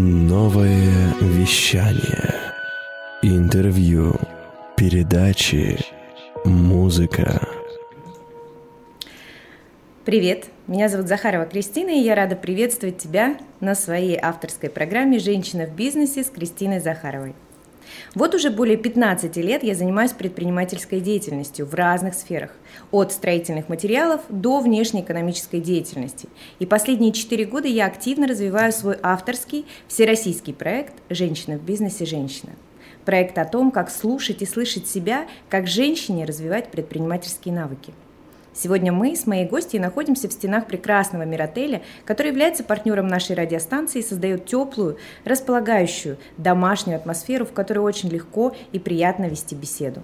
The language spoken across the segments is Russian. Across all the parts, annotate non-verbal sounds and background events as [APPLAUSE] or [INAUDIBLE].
Новое вещание. Интервью. Передачи. Музыка. Привет, меня зовут Захарова Кристина, и я рада приветствовать тебя на своей авторской программе «Женщина в бизнесе» с Кристиной Захаровой. Вот уже более 15 лет я занимаюсь предпринимательской деятельностью в разных сферах, от строительных материалов до внешнеэкономической деятельности. И последние 4 года я активно развиваю свой авторский всероссийский проект «Женщина в бизнесе. Женщина». Проект о том, как слушать и слышать себя, как женщине развивать предпринимательские навыки – Сегодня мы с моей гостьей находимся в стенах прекрасного Миротеля, который является партнером нашей радиостанции и создает теплую, располагающую, домашнюю атмосферу, в которой очень легко и приятно вести беседу.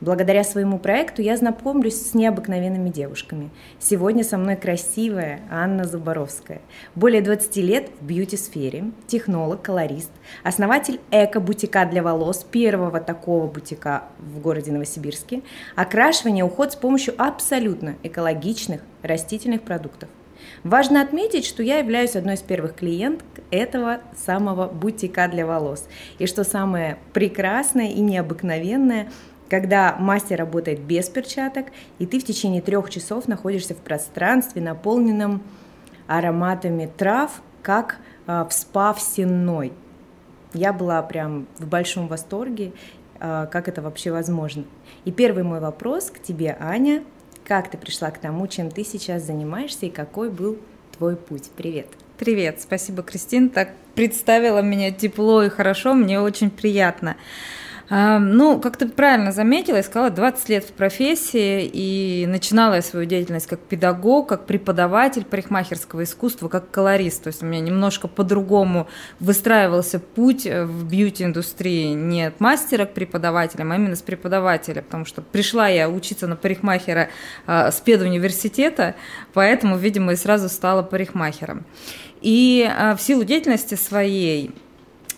Благодаря своему проекту я знакомлюсь с необыкновенными девушками. Сегодня со мной красивая Анна Зубаровская. Более 20 лет в бьюти-сфере, технолог, колорист, основатель эко-бутика для волос, первого такого бутика в городе Новосибирске, окрашивание, уход с помощью абсолютно экологичных растительных продуктов. Важно отметить, что я являюсь одной из первых клиенток этого самого бутика для волос. И что самое прекрасное и необыкновенное, когда мастер работает без перчаток, и ты в течение трех часов находишься в пространстве, наполненном ароматами трав, как э, в спа в сенной. Я была прям в большом восторге, э, как это вообще возможно. И первый мой вопрос к тебе, Аня, как ты пришла к тому, чем ты сейчас занимаешься и какой был твой путь? Привет. Привет, спасибо, Кристин, так представила меня тепло и хорошо, мне очень приятно. Ну, как ты правильно заметила, я сказала, 20 лет в профессии, и начинала я свою деятельность как педагог, как преподаватель парикмахерского искусства, как колорист. То есть у меня немножко по-другому выстраивался путь в бьюти-индустрии не от мастера к преподавателям, а именно с преподавателя, потому что пришла я учиться на парикмахера а, с педуниверситета, поэтому, видимо, и сразу стала парикмахером. И а, в силу деятельности своей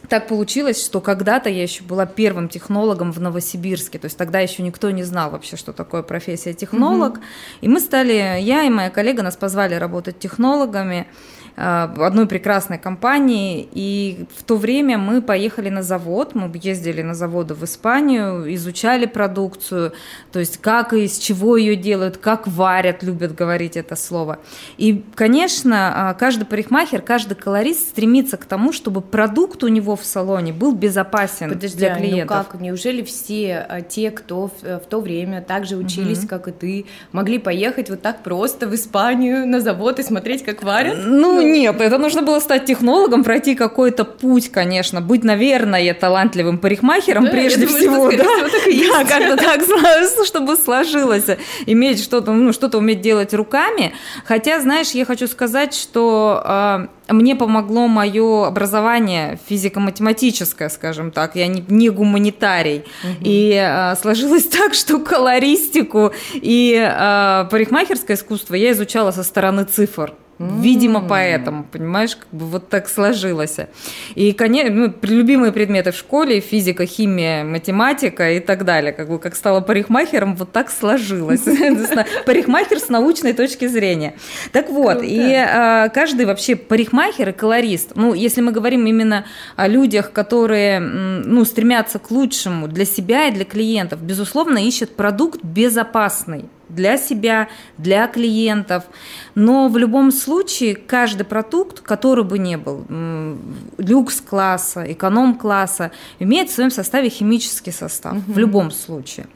так получилось, что когда-то я еще была первым технологом в Новосибирске, то есть тогда еще никто не знал вообще, что такое профессия технолог. Угу. И мы стали, я и моя коллега нас позвали работать технологами. Э, одной прекрасной компании, и в то время мы поехали на завод, мы ездили на заводы в Испанию, изучали продукцию, то есть как и из чего ее делают, как варят, любят говорить это слово. И, конечно, э, каждый парикмахер, каждый колорист стремится к тому, чтобы продукт у него в салоне был безопасен Подожди, для клиентов. Ну как, неужели все э, те, кто в, в то время также учились, угу. как и ты, могли поехать вот так просто в Испанию на завод и смотреть, как варят? Ну, нет, это нужно было стать технологом, пройти какой-то путь, конечно, быть, наверное, талантливым парикмахером да, прежде думаю, всего, да, да как-то [LAUGHS] так, [LAUGHS] чтобы сложилось, иметь что-то, ну, что-то уметь делать руками. Хотя, знаешь, я хочу сказать, что а, мне помогло мое образование физико-математическое, скажем так, я не, не гуманитарий. Угу. И а, сложилось [LAUGHS] так, что колористику и а, парикмахерское искусство я изучала со стороны цифр. Видимо, поэтому, понимаешь, как бы вот так сложилось. И, конечно, ну, любимые предметы в школе, физика, химия, математика и так далее. Как бы как стала парикмахером, вот так сложилось. [LAUGHS] Парикмахер с научной точки зрения. Так вот, и а, каждый вообще парикмахер и колорист, ну, если мы говорим именно о людях, которые, ну, стремятся к лучшему для себя и для клиентов, безусловно, ищут продукт безопасный для себя, для клиентов. Но в любом случае каждый продукт, который бы ни был, люкс-класса, эконом-класса, имеет в своем составе химический состав. Угу. В любом случае.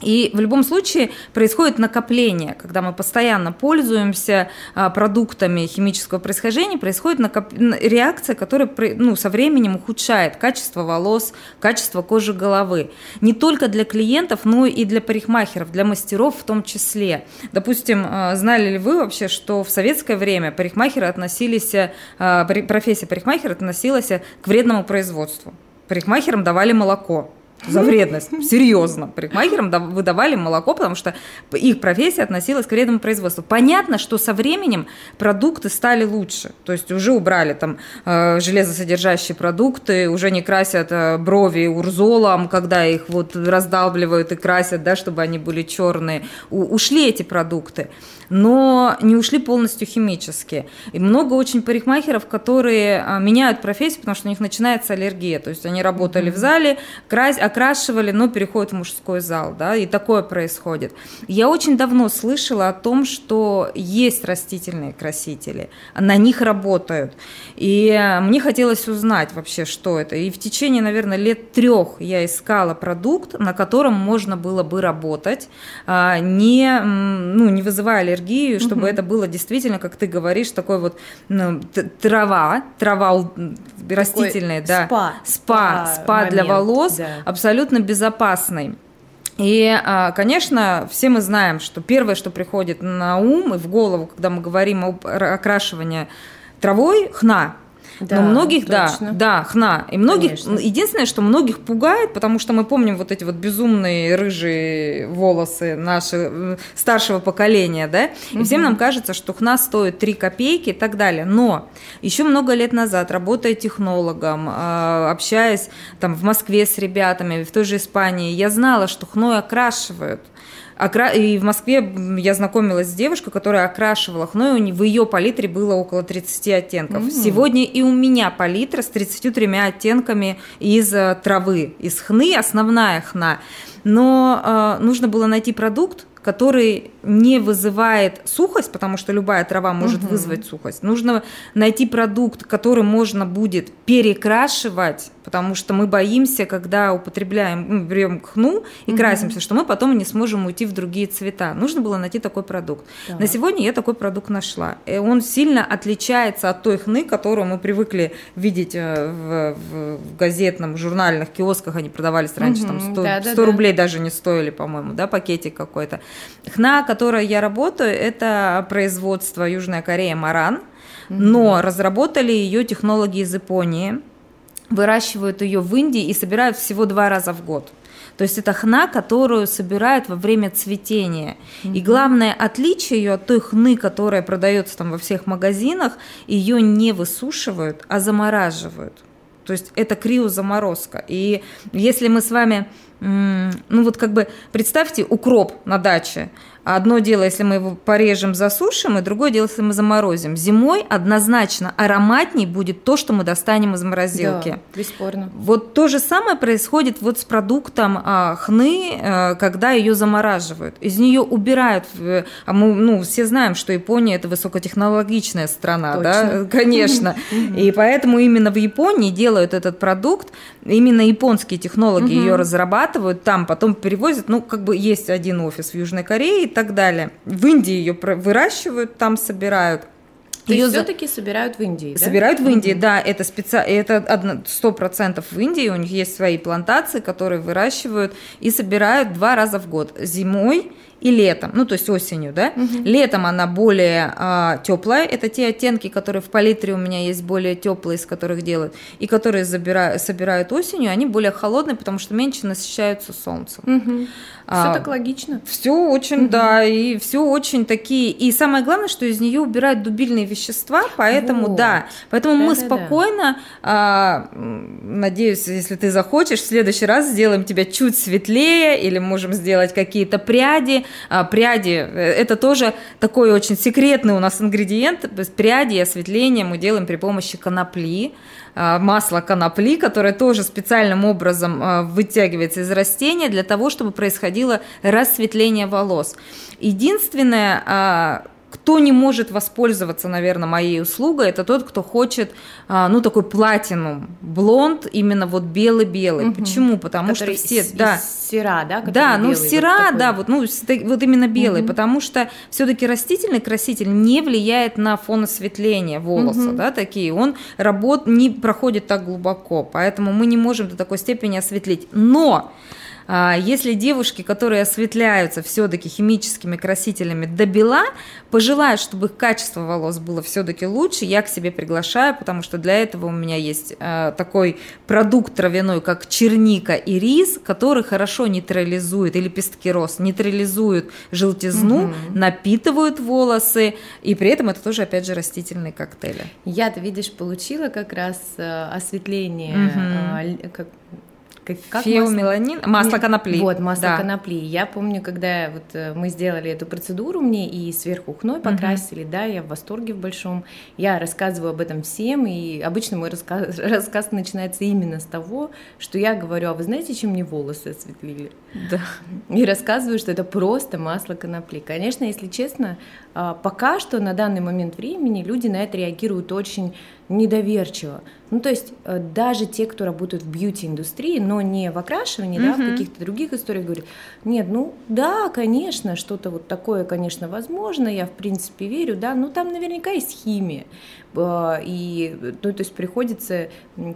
И в любом случае происходит накопление, когда мы постоянно пользуемся а, продуктами химического происхождения, происходит накоп... реакция, которая ну, со временем ухудшает качество волос, качество кожи головы. Не только для клиентов, но и для парикмахеров, для мастеров в том числе. Допустим, а, знали ли вы вообще, что в советское время парикмахеры относились, а, профессия парикмахера относилась к вредному производству? Парикмахерам давали молоко за вредность. Серьезно. Парикмахерам выдавали молоко, потому что их профессия относилась к вредному производству. Понятно, что со временем продукты стали лучше. То есть уже убрали там э, железосодержащие продукты, уже не красят э, брови урзолом, когда их вот раздалбливают и красят, да, чтобы они были черные. У, ушли эти продукты но не ушли полностью химически. И много очень парикмахеров, которые а, меняют профессию, потому что у них начинается аллергия. То есть они работали в зале, крась, окрашивали, но переходят в мужской зал, да, и такое происходит. Я очень давно слышала о том, что есть растительные красители, на них работают. И мне хотелось узнать вообще, что это. И в течение, наверное, лет трех я искала продукт, на котором можно было бы работать, а, не, ну, не вызывая аллергии аллергию, чтобы угу. это было действительно, как ты говоришь, такой вот ну, трава, трава растительная, да, спа, спа, спа для волос, да. абсолютно безопасный. И, а, конечно, все мы знаем, что первое, что приходит на ум и в голову, когда мы говорим об окрашивании травой, хна. Да, Но многих, точно. да, да, хна. И многих, Конечно. единственное, что многих пугает, потому что мы помним вот эти вот безумные рыжие волосы нашего старшего поколения, да, и всем нам кажется, что хна стоит 3 копейки и так далее. Но еще много лет назад, работая технологом, а, общаясь там в Москве с ребятами, в той же Испании, я знала, что хной окрашивают – И в Москве я знакомилась с девушкой, которая окрашивала хной, в ее палитре было около 30 оттенков. Mm-hmm. Сегодня и у меня палитра с 33 оттенками из э, травы, из хны, основная хна. Но э, нужно было найти продукт, который не вызывает сухость, потому что любая трава может угу. вызвать сухость. Нужно найти продукт, который можно будет перекрашивать, потому что мы боимся, когда употребляем, ну, берем хну и угу. красимся, что мы потом не сможем уйти в другие цвета. Нужно было найти такой продукт. Да. На сегодня я такой продукт нашла. И он сильно отличается от той хны, которую мы привыкли видеть э, в, в, в газетном, журнальных киосках. Они продавались раньше, угу. там 100, да, 100 да, рублей да. даже не стоили, по-моему, да, пакетик какой-то. Хна, которой я работаю, это производство Южная Корея Маран, но разработали ее технологи из Японии, выращивают ее в Индии и собирают всего два раза в год. То есть это хна, которую собирают во время цветения. Mm-hmm. И главное отличие ее от той хны, которая продается там во всех магазинах, ее не высушивают, а замораживают. То есть это криозаморозка. И если мы с вами ну вот как бы представьте укроп на даче. Одно дело, если мы его порежем, засушим, и другое дело, если мы заморозим. Зимой однозначно ароматней будет то, что мы достанем из морозилки. Да, бесспорно. Вот то же самое происходит вот с продуктом а, хны, а, когда ее замораживают. Из нее убирают, а мы ну, все знаем, что Япония это высокотехнологичная страна, Точно. да, [LAUGHS] конечно. И поэтому именно в Японии делают этот продукт, именно японские технологии ее разрабатывают, там потом перевозят, ну, как бы есть один офис в Южной Корее, так далее. В Индии ее выращивают, там собирают. То ее есть за... все-таки собирают в Индии, да? Собирают в Индии, mm-hmm. да. Это специ... это сто процентов в Индии. У них есть свои плантации, которые выращивают и собирают два раза в год. Зимой и летом, ну то есть осенью, да. Угу. Летом она более а, теплая, это те оттенки, которые в палитре у меня есть более теплые, из которых делают, и которые забирают, собирают осенью, они более холодные, потому что меньше насыщаются солнцем. Угу. А, все так логично. Все очень, угу. да, и все очень такие. И самое главное, что из нее убирают дубильные вещества, поэтому вот. да, поэтому да, мы да, спокойно, да. Надеюсь, если ты захочешь, в следующий раз сделаем тебя чуть светлее или можем сделать какие-то пряди а, пряди. Э, это тоже такой очень секретный у нас ингредиент. Пряди и осветление мы делаем при помощи конопли масло конопли, которое тоже специальным образом а, вытягивается из растения для того, чтобы происходило рассветление волос. Единственное, кто не может воспользоваться, наверное, моей услугой, это тот, кто хочет, а, ну, такой платинум, блонд, именно вот белый-белый. Угу. Почему? Потому Который что все... Из, да, из сера, да? Да, ну, сера, вот да, вот, ну, вот именно белый, угу. потому что все-таки растительный краситель не влияет на фон осветления волоса, угу. да, такие. Он работ не проходит так глубоко, поэтому мы не можем до такой степени осветлить. Но если девушки, которые осветляются все-таки химическими красителями до бела, пожелают, чтобы их качество волос было все-таки лучше, я к себе приглашаю, потому что для этого у меня есть а, такой продукт травяной, как черника и рис, который хорошо нейтрализует, и лепестки роз, нейтрализуют желтизну, угу. напитывают волосы, и при этом это тоже, опять же, растительные коктейли. Я-то, видишь, получила как раз э, осветление, угу. как как, как Феомеланин, масло, масло конопли. Вот, масло да. конопли. Я помню, когда вот э, мы сделали эту процедуру мне и сверху хной покрасили, угу. да, я в восторге в большом. Я рассказываю об этом всем, и обычно мой рассказ, [LAUGHS] рассказ начинается именно с того, что я говорю, а вы знаете, чем мне волосы осветлили? Да. И рассказываю, что это просто масло конопли. Конечно, если честно, а, пока что на данный момент времени люди на это реагируют очень недоверчиво. Ну, то есть э, даже те, кто работают в бьюти-индустрии, но не в окрашивании, mm-hmm. да, в каких-то других историях, говорят, нет, ну, да, конечно, что-то вот такое, конечно, возможно, я, в принципе, верю, да, но там наверняка есть химия. А, и, ну, то есть приходится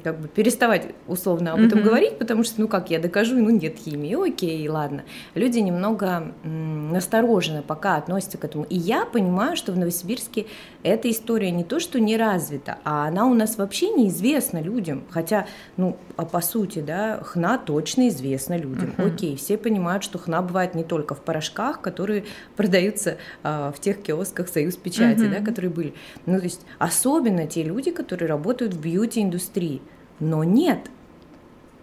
как бы переставать условно об этом mm-hmm. говорить, потому что, ну, как я докажу, ну, нет химии, окей, ладно. Люди немного настороженно пока относятся к этому. И я понимаю, что в Новосибирске эта история не то, что не развита, а она у нас вообще неизвестна людям. Хотя, ну, а по сути, да, хна точно известна людям. Uh-huh. Окей, все понимают, что хна бывает не только в порошках, которые [LAUGHS] продаются а, в тех киосках Союз печати, uh-huh. да, которые были. Ну, то есть особенно те люди, которые работают в бьюти-индустрии. Но нет,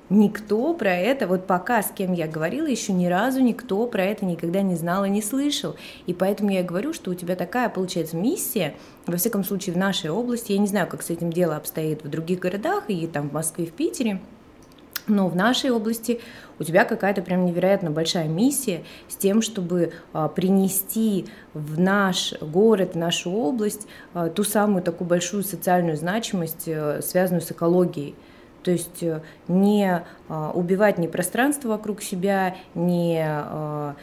Никто про это, вот пока с кем я говорила, еще ни разу никто про это никогда не знал и не слышал. И поэтому я говорю, что у тебя такая, получается, миссия, во всяком случае, в нашей области, я не знаю, как с этим дело обстоит в других городах, и там в Москве, в Питере, но в нашей области у тебя какая-то прям невероятно большая миссия с тем, чтобы а, принести в наш город, в нашу область а, ту самую такую большую социальную значимость, а, связанную с экологией. То есть э, не а, убивать ни пространство вокруг себя, а,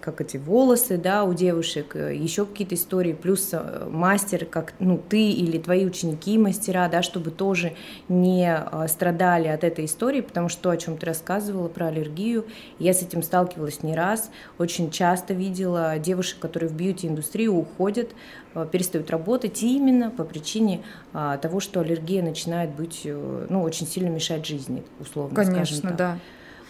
как эти волосы, да, у девушек, э, еще какие-то истории, плюс э, мастер, как, ну, ты или твои ученики мастера, да, чтобы тоже не а, страдали от этой истории, потому что то, о чем ты рассказывала про аллергию, я с этим сталкивалась не раз, очень часто видела девушек, которые в бьюти-индустрию уходят, э, перестают работать именно по причине того, что аллергия начинает быть, ну, очень сильно мешать жизни, условно Конечно, скажем так. да.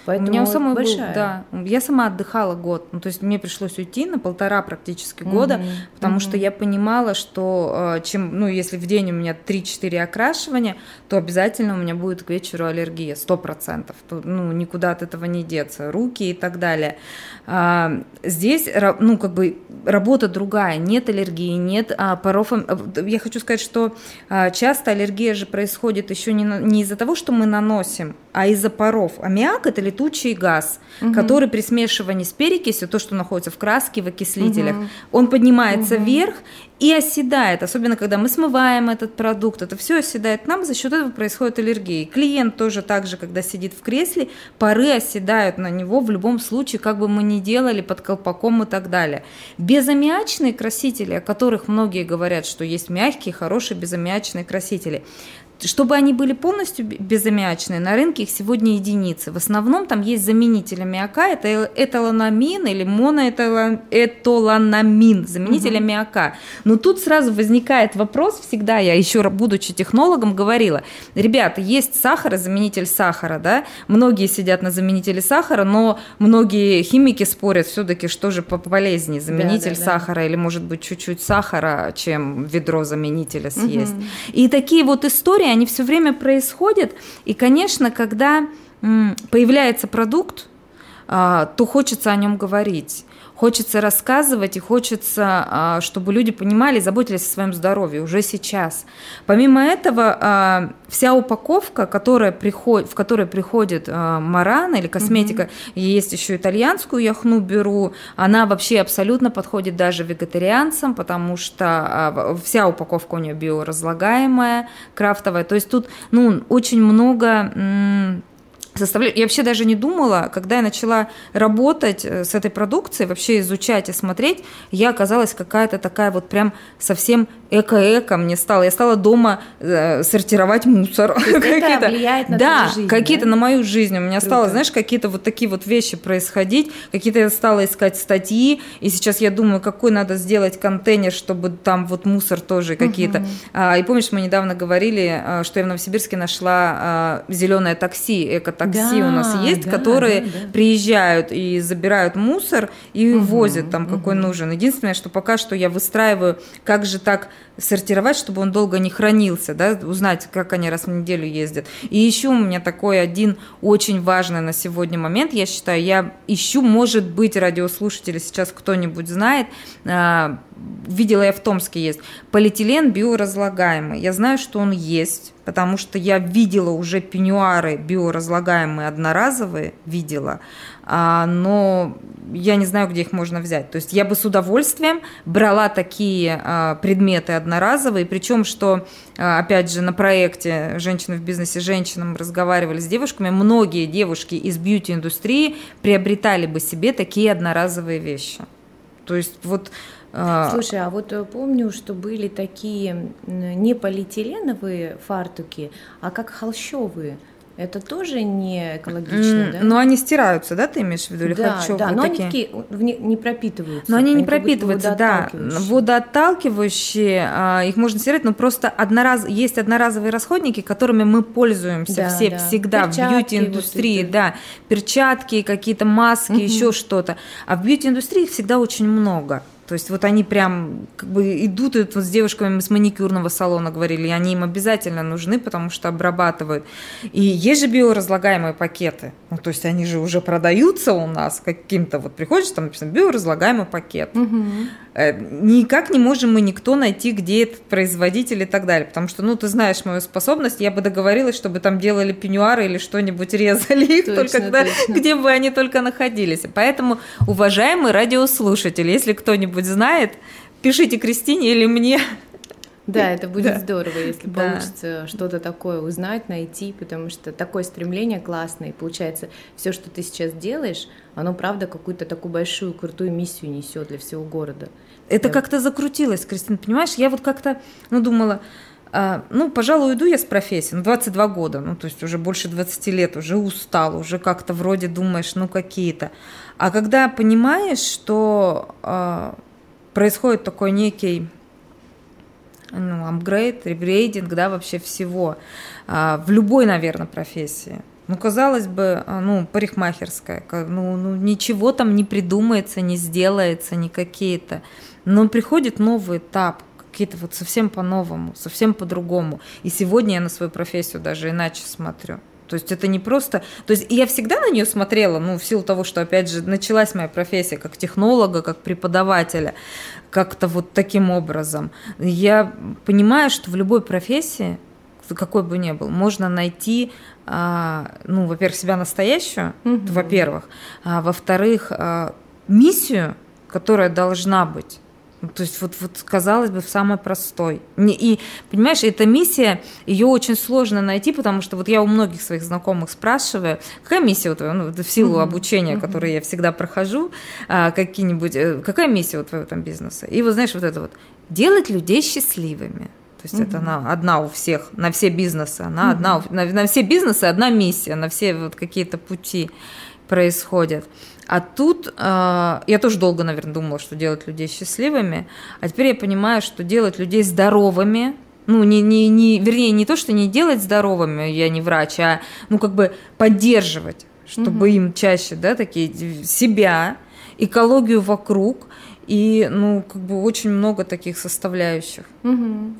Поэтому у меня самой большая. Был, да, я сама отдыхала год, ну, то есть мне пришлось уйти на полтора практически года, угу, потому угу. что я понимала, что э, чем, ну, если в день у меня 3-4 окрашивания, то обязательно у меня будет к вечеру аллергия, 100%, то, ну, никуда от этого не деться, руки и так далее. А, здесь, ну, как бы работа другая, нет аллергии, нет а, паров. Э, я хочу сказать, что а, часто аллергия же происходит еще не, не из-за того, что мы наносим, а из-за паров. Аммиак – это летучий газ, угу. который при смешивании с перекисью, то, что находится в краске, в окислителях, угу. он поднимается угу. вверх и оседает, особенно когда мы смываем этот продукт, это все оседает нам, за счет этого происходит аллергия. Клиент тоже так же, когда сидит в кресле, пары оседают на него в любом случае, как бы мы ни делали под колпаком и так далее. Безаммиачные красители, о которых многие говорят, что есть мягкие, хорошие безаммиачные красители, чтобы они были полностью безаммиачные, на рынке их сегодня единицы. В основном там есть заменитель аммиака, это эталонамин или моноэталанамин, заменитель угу. аммиака. Но тут сразу возникает вопрос, всегда я еще будучи технологом говорила, ребята, есть сахар, заменитель сахара, да, многие сидят на заменителе сахара, но многие химики спорят все-таки, что же полезнее, заменитель да, да, сахара да. или может быть чуть-чуть сахара, чем ведро заменителя съесть. Угу. И такие вот истории, они все время происходят. И, конечно, когда появляется продукт, а, то хочется о нем говорить хочется рассказывать и хочется, а, чтобы люди понимали и заботились о своем здоровье уже сейчас. Помимо этого, а, вся упаковка, которая приход, в которой приходит а, марана или косметика, и есть еще итальянскую яхну беру, она вообще абсолютно подходит даже вегетарианцам, потому что вся упаковка у нее биоразлагаемая, крафтовая. То есть тут ну, очень много составляю. Я вообще даже не думала, когда я начала работать э, с этой продукцией, вообще изучать и смотреть, я оказалась какая-то такая вот прям совсем эко-эко мне стало. Я стала дома э, сортировать мусор. это влияет на да, твою жизнь, какие-то да? на мою жизнь. У меня Круто. стало, знаешь, какие-то вот такие вот вещи происходить. Какие-то я стала искать статьи, и сейчас я думаю, какой надо сделать контейнер, чтобы там вот мусор тоже какие-то. А, и помнишь, мы недавно говорили, а, что я в Новосибирске нашла а, зеленое такси, эко-такси Да, у нас есть, да, которые да, да. приезжают и забирают мусор и Мгм, возят там какой нужен. Единственное, что пока что я выстраиваю, как же так сортировать, чтобы он долго не хранился, да, узнать, как они раз в неделю ездят. И еще у меня такой один очень важный на сегодня момент, я считаю, я ищу, может быть, радиослушатели сейчас кто-нибудь знает, а, видела я в Томске есть, полиэтилен биоразлагаемый. Я знаю, что он есть, потому что я видела уже пеньюары биоразлагаемые одноразовые, видела, но я не знаю, где их можно взять. То есть я бы с удовольствием брала такие а, предметы одноразовые, причем что, а, опять же, на проекте «Женщины в бизнесе женщинам» разговаривали с девушками, многие девушки из бьюти-индустрии приобретали бы себе такие одноразовые вещи. То есть вот а, Слушай, а вот э, помню, что были такие не полиэтиленовые фартуки, а как холщовые. Это тоже не экологично, м, да? Но они стираются, да, ты имеешь в виду? Или да, харчевые да, но такие? они такие не, не пропитываются. Но они не как будто пропитываются, да. водоотталкивающие. А, их можно стирать, но просто однораз... есть одноразовые расходники, которыми мы пользуемся Да, все да. всегда Перчатки, в бьюти-индустрии, вот да, перчатки, какие-то маски, Мгм. еще что-то. А в бьюти-индустрии их всегда очень много. То есть вот они прям как бы идут, и вот с девушками с маникюрного салона говорили, и они им обязательно нужны, потому что обрабатывают. И есть же биоразлагаемые пакеты. Ну, то есть они же уже продаются у нас каким-то, вот приходишь, там написано биоразлагаемый пакет. Э, Никак не можем мы никто найти, где этот производитель и так далее. Потому что, ну, ты знаешь мою способность, я бы договорилась, чтобы там делали пеньюары или что-нибудь резали их, Точно, только когда- точно. где бы они только находились. Поэтому, уважаемые радиослушатели, если кто-нибудь знает, пишите Кристине или мне. Да, это будет Да. здорово, если Да. получится что-то такое узнать, найти, потому что такое стремление классное. И получается, все, что ты сейчас делаешь, оно правда какую-то такую большую крутую миссию несет для всего города. Это Да. как-то закрутилось, Кристина, понимаешь? Я вот как-то, ну, думала, а, ну, пожалуй, уйду я с профессии, ну, 22 года, ну, то есть уже больше 20 лет, уже устал, уже как-то вроде думаешь, ну, какие-то. А когда понимаешь, что а, происходит такой некий ну, апгрейд, ребрейдинг, да, вообще всего, а, в любой, наверное, профессии. Ну, казалось бы, а, ну, парикмахерская, ка- ну, ну, ничего там не придумается, не сделается, не какие-то. Но приходит новый этап, какие-то вот совсем по-новому, совсем по-другому. И сегодня я на свою профессию даже иначе смотрю. То есть это не просто... То есть я всегда на нее смотрела, ну, в силу того, что, опять же, началась моя профессия как технолога, как преподавателя, как-то вот таким образом. Я понимаю, что в любой профессии, какой бы ни был, можно найти, а, ну, во-первых, себя настоящую, Мгм. во-первых, а во-вторых, а, миссию, которая должна быть. Ну, То есть вот, вот казалось бы, в самой простой. И, понимаешь, эта миссия, ее очень сложно найти, потому что вот я у многих своих знакомых спрашиваю, какая миссия у твоего, ну, в силу обучения, которое я всегда прохожу, а, какие-нибудь, э, какая миссия у твоего там бизнеса? И вот знаешь, вот это вот, делать людей счастливыми. То есть это Мгм. она одна у всех, на все бизнесы, она одна, у- на, на все бизнесы одна миссия, на все вот какие-то пути происходят. А тут э, я тоже долго, наверное, думала, что делать людей счастливыми, а теперь я понимаю, что делать людей здоровыми, ну, не, не, не, вернее, не то, что не делать здоровыми, я не врач, а, ну, как бы поддерживать, чтобы Мгм. им чаще, да, такие, себя, экологию вокруг, и, ну, как бы очень много таких составляющих. Мгм.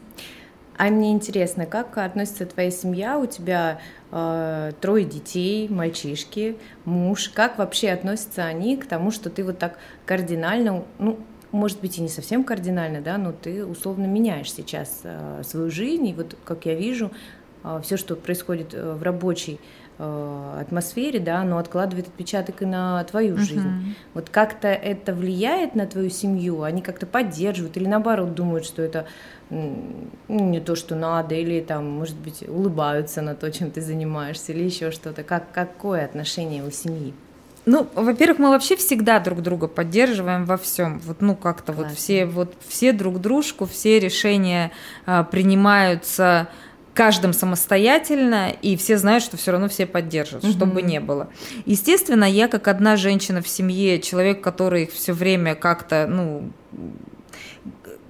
А мне интересно, как относится твоя семья? У тебя э, трое детей, мальчишки, муж. Как вообще относятся они к тому, что ты вот так кардинально, ну, может быть, и не совсем кардинально, да, но ты условно меняешь сейчас э, свою жизнь. И вот, как я вижу, все, что происходит э, в рабочей э, атмосфере, да, оно откладывает отпечаток и на твою жизнь. Мгм. Вот как-то это влияет на твою семью? Они как-то поддерживают или наоборот думают, что это не то, что надо, или там, может быть, улыбаются на то, чем ты занимаешься, или еще что-то? Как, какое отношение у семьи? Ну, во-первых, мы вообще всегда друг друга поддерживаем во всем. Вот, ну, как-то вот все, вот все друг дружку, все решения а, принимаются каждым самостоятельно, и все знают, что все равно все поддержат, угу. чтобы не было. Естественно, я как одна женщина в семье, человек, который их все время как-то, ну,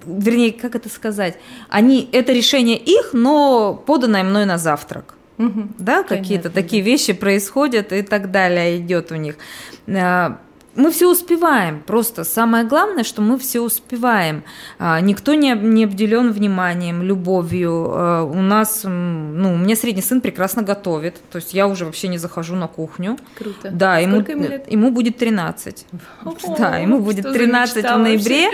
вернее, как это сказать, они, это решение их, но поданное мной на завтрак. Угу. Да, какие-то такие вещи происходят и так далее идет у них. Мы все успеваем. Просто самое главное, что мы все успеваем. А, никто не, не обделен вниманием, любовью. А, у нас, ну, у меня средний сын прекрасно готовит. То есть я уже вообще не захожу на кухню. Круто. Да, ему, ему, лет? ему будет 13. О, да, ему будет 13 в ноябре.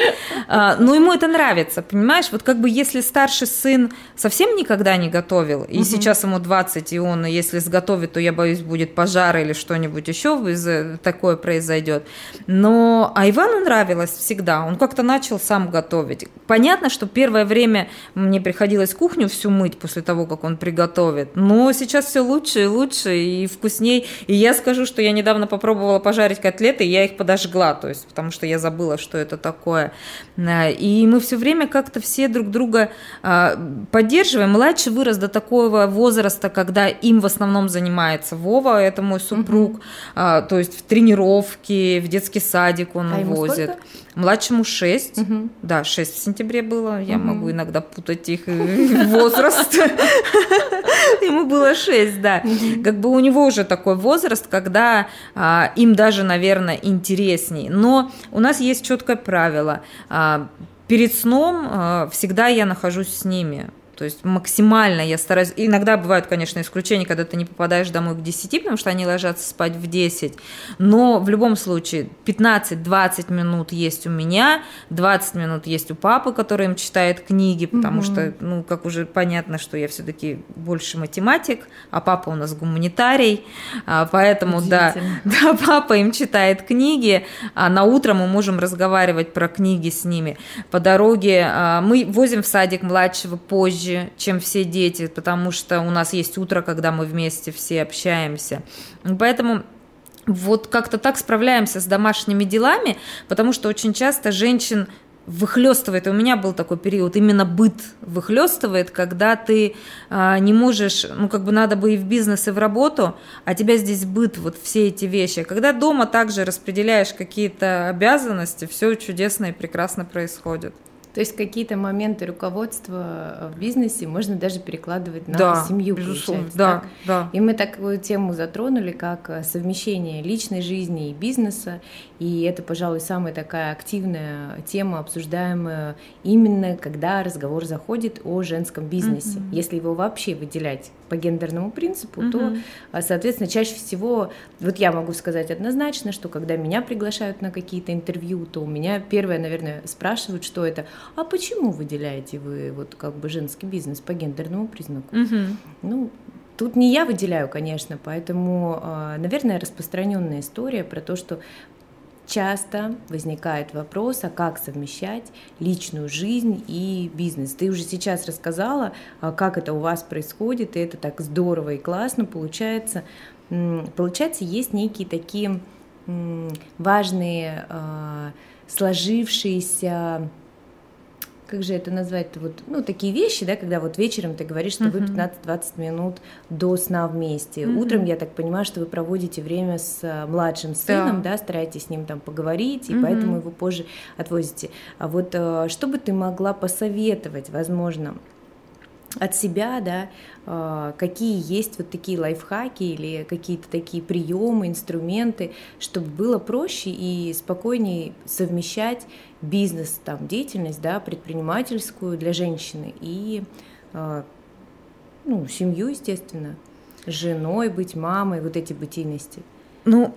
А, но ему это нравится, понимаешь? Вот как бы если старший сын совсем никогда не готовил, и угу. сейчас ему 20, и он, если сготовит, то я боюсь, будет пожар или что-нибудь еще из такое произойдет. Но а Ивану нравилось всегда. Он как-то начал сам готовить. Понятно, что первое время мне приходилось кухню всю мыть после того, как он приготовит. Но сейчас все лучше и лучше и вкусней. И я скажу, что я недавно попробовала пожарить котлеты, и я их подожгла, то есть, потому что я забыла, что это такое. И мы все время как-то все друг друга а, поддерживаем. Младший вырос до такого возраста, когда им в основном занимается Вова, это мой супруг, угу. то есть в тренировке, в детский садик он а увозит. Младшему 6, угу. да, 6 в сентябре было, я угу. могу иногда путать их [LAUGHS] возраст. [LAUGHS] Ему было 6, да. Как бы у него уже такой возраст, когда а, им даже, наверное, интересней. Но у нас есть четкое правило. А, перед сном а, всегда я нахожусь с ними. То есть максимально я стараюсь... Иногда бывают, конечно, исключения, когда ты не попадаешь домой к 10, потому что они ложатся спать в 10. Но в любом случае 15-20 минут есть у меня, 20 минут есть у папы, который им читает книги, потому угу. что, ну, как уже понятно, что я все-таки больше математик, а папа у нас гуманитарий, а, поэтому, да, [LAUGHS] да, папа им читает книги, а на утро мы можем разговаривать про книги с ними. По дороге а, мы возим в садик младшего позже, позже, чем все дети, потому что у нас есть утро, когда мы вместе все общаемся. Поэтому вот как-то так справляемся с домашними делами, потому что очень часто женщин выхлестывает. У меня был такой период, именно быт выхлестывает, когда ты а, не можешь, ну как бы надо бы и в бизнес, и в работу, а тебя здесь быт, вот все эти вещи. Когда дома также распределяешь какие-то обязанности, все чудесно и прекрасно происходит. То есть какие-то моменты руководства в бизнесе можно даже перекладывать на да, семью, безусловно. Да, так? да. И мы такую тему затронули, как э, совмещение личной жизни и бизнеса. И это, пожалуй, самая такая активная тема, обсуждаемая именно когда разговор заходит о женском бизнесе. Mm-hmm. Если его вообще выделять по гендерному принципу, mm-hmm. то, а, соответственно, чаще всего, вот я могу сказать однозначно, что когда меня приглашают на какие-то интервью, то у меня первое, наверное, спрашивают, что это, а почему выделяете вы вот как бы женский бизнес по гендерному признаку? Mm-hmm. Ну, Тут не я выделяю, конечно, поэтому, а, наверное, распространенная история про то, что часто возникает вопрос, а как совмещать личную жизнь и бизнес. Ты уже сейчас рассказала, а, как это у вас происходит, и это так здорово и классно получается. Получается, есть некие такие важные а, сложившиеся как же это назвать вот, ну, такие вещи, да, когда вот вечером ты говоришь, что uh-huh. вы 15-20 минут до сна вместе. Uh-huh. Утром, я так понимаю, что вы проводите время с а, младшим сыном, да, да стараетесь с ним там поговорить, и uh-huh. поэтому его позже отвозите. А вот а, что бы ты могла посоветовать, возможно, от себя, да, а, какие есть вот такие лайфхаки или какие-то такие приемы, инструменты, чтобы было проще и спокойнее совмещать бизнес, там, деятельность, да, предпринимательскую для женщины и а, ну, семью, естественно, женой быть, мамой, вот эти бытийности. Ну,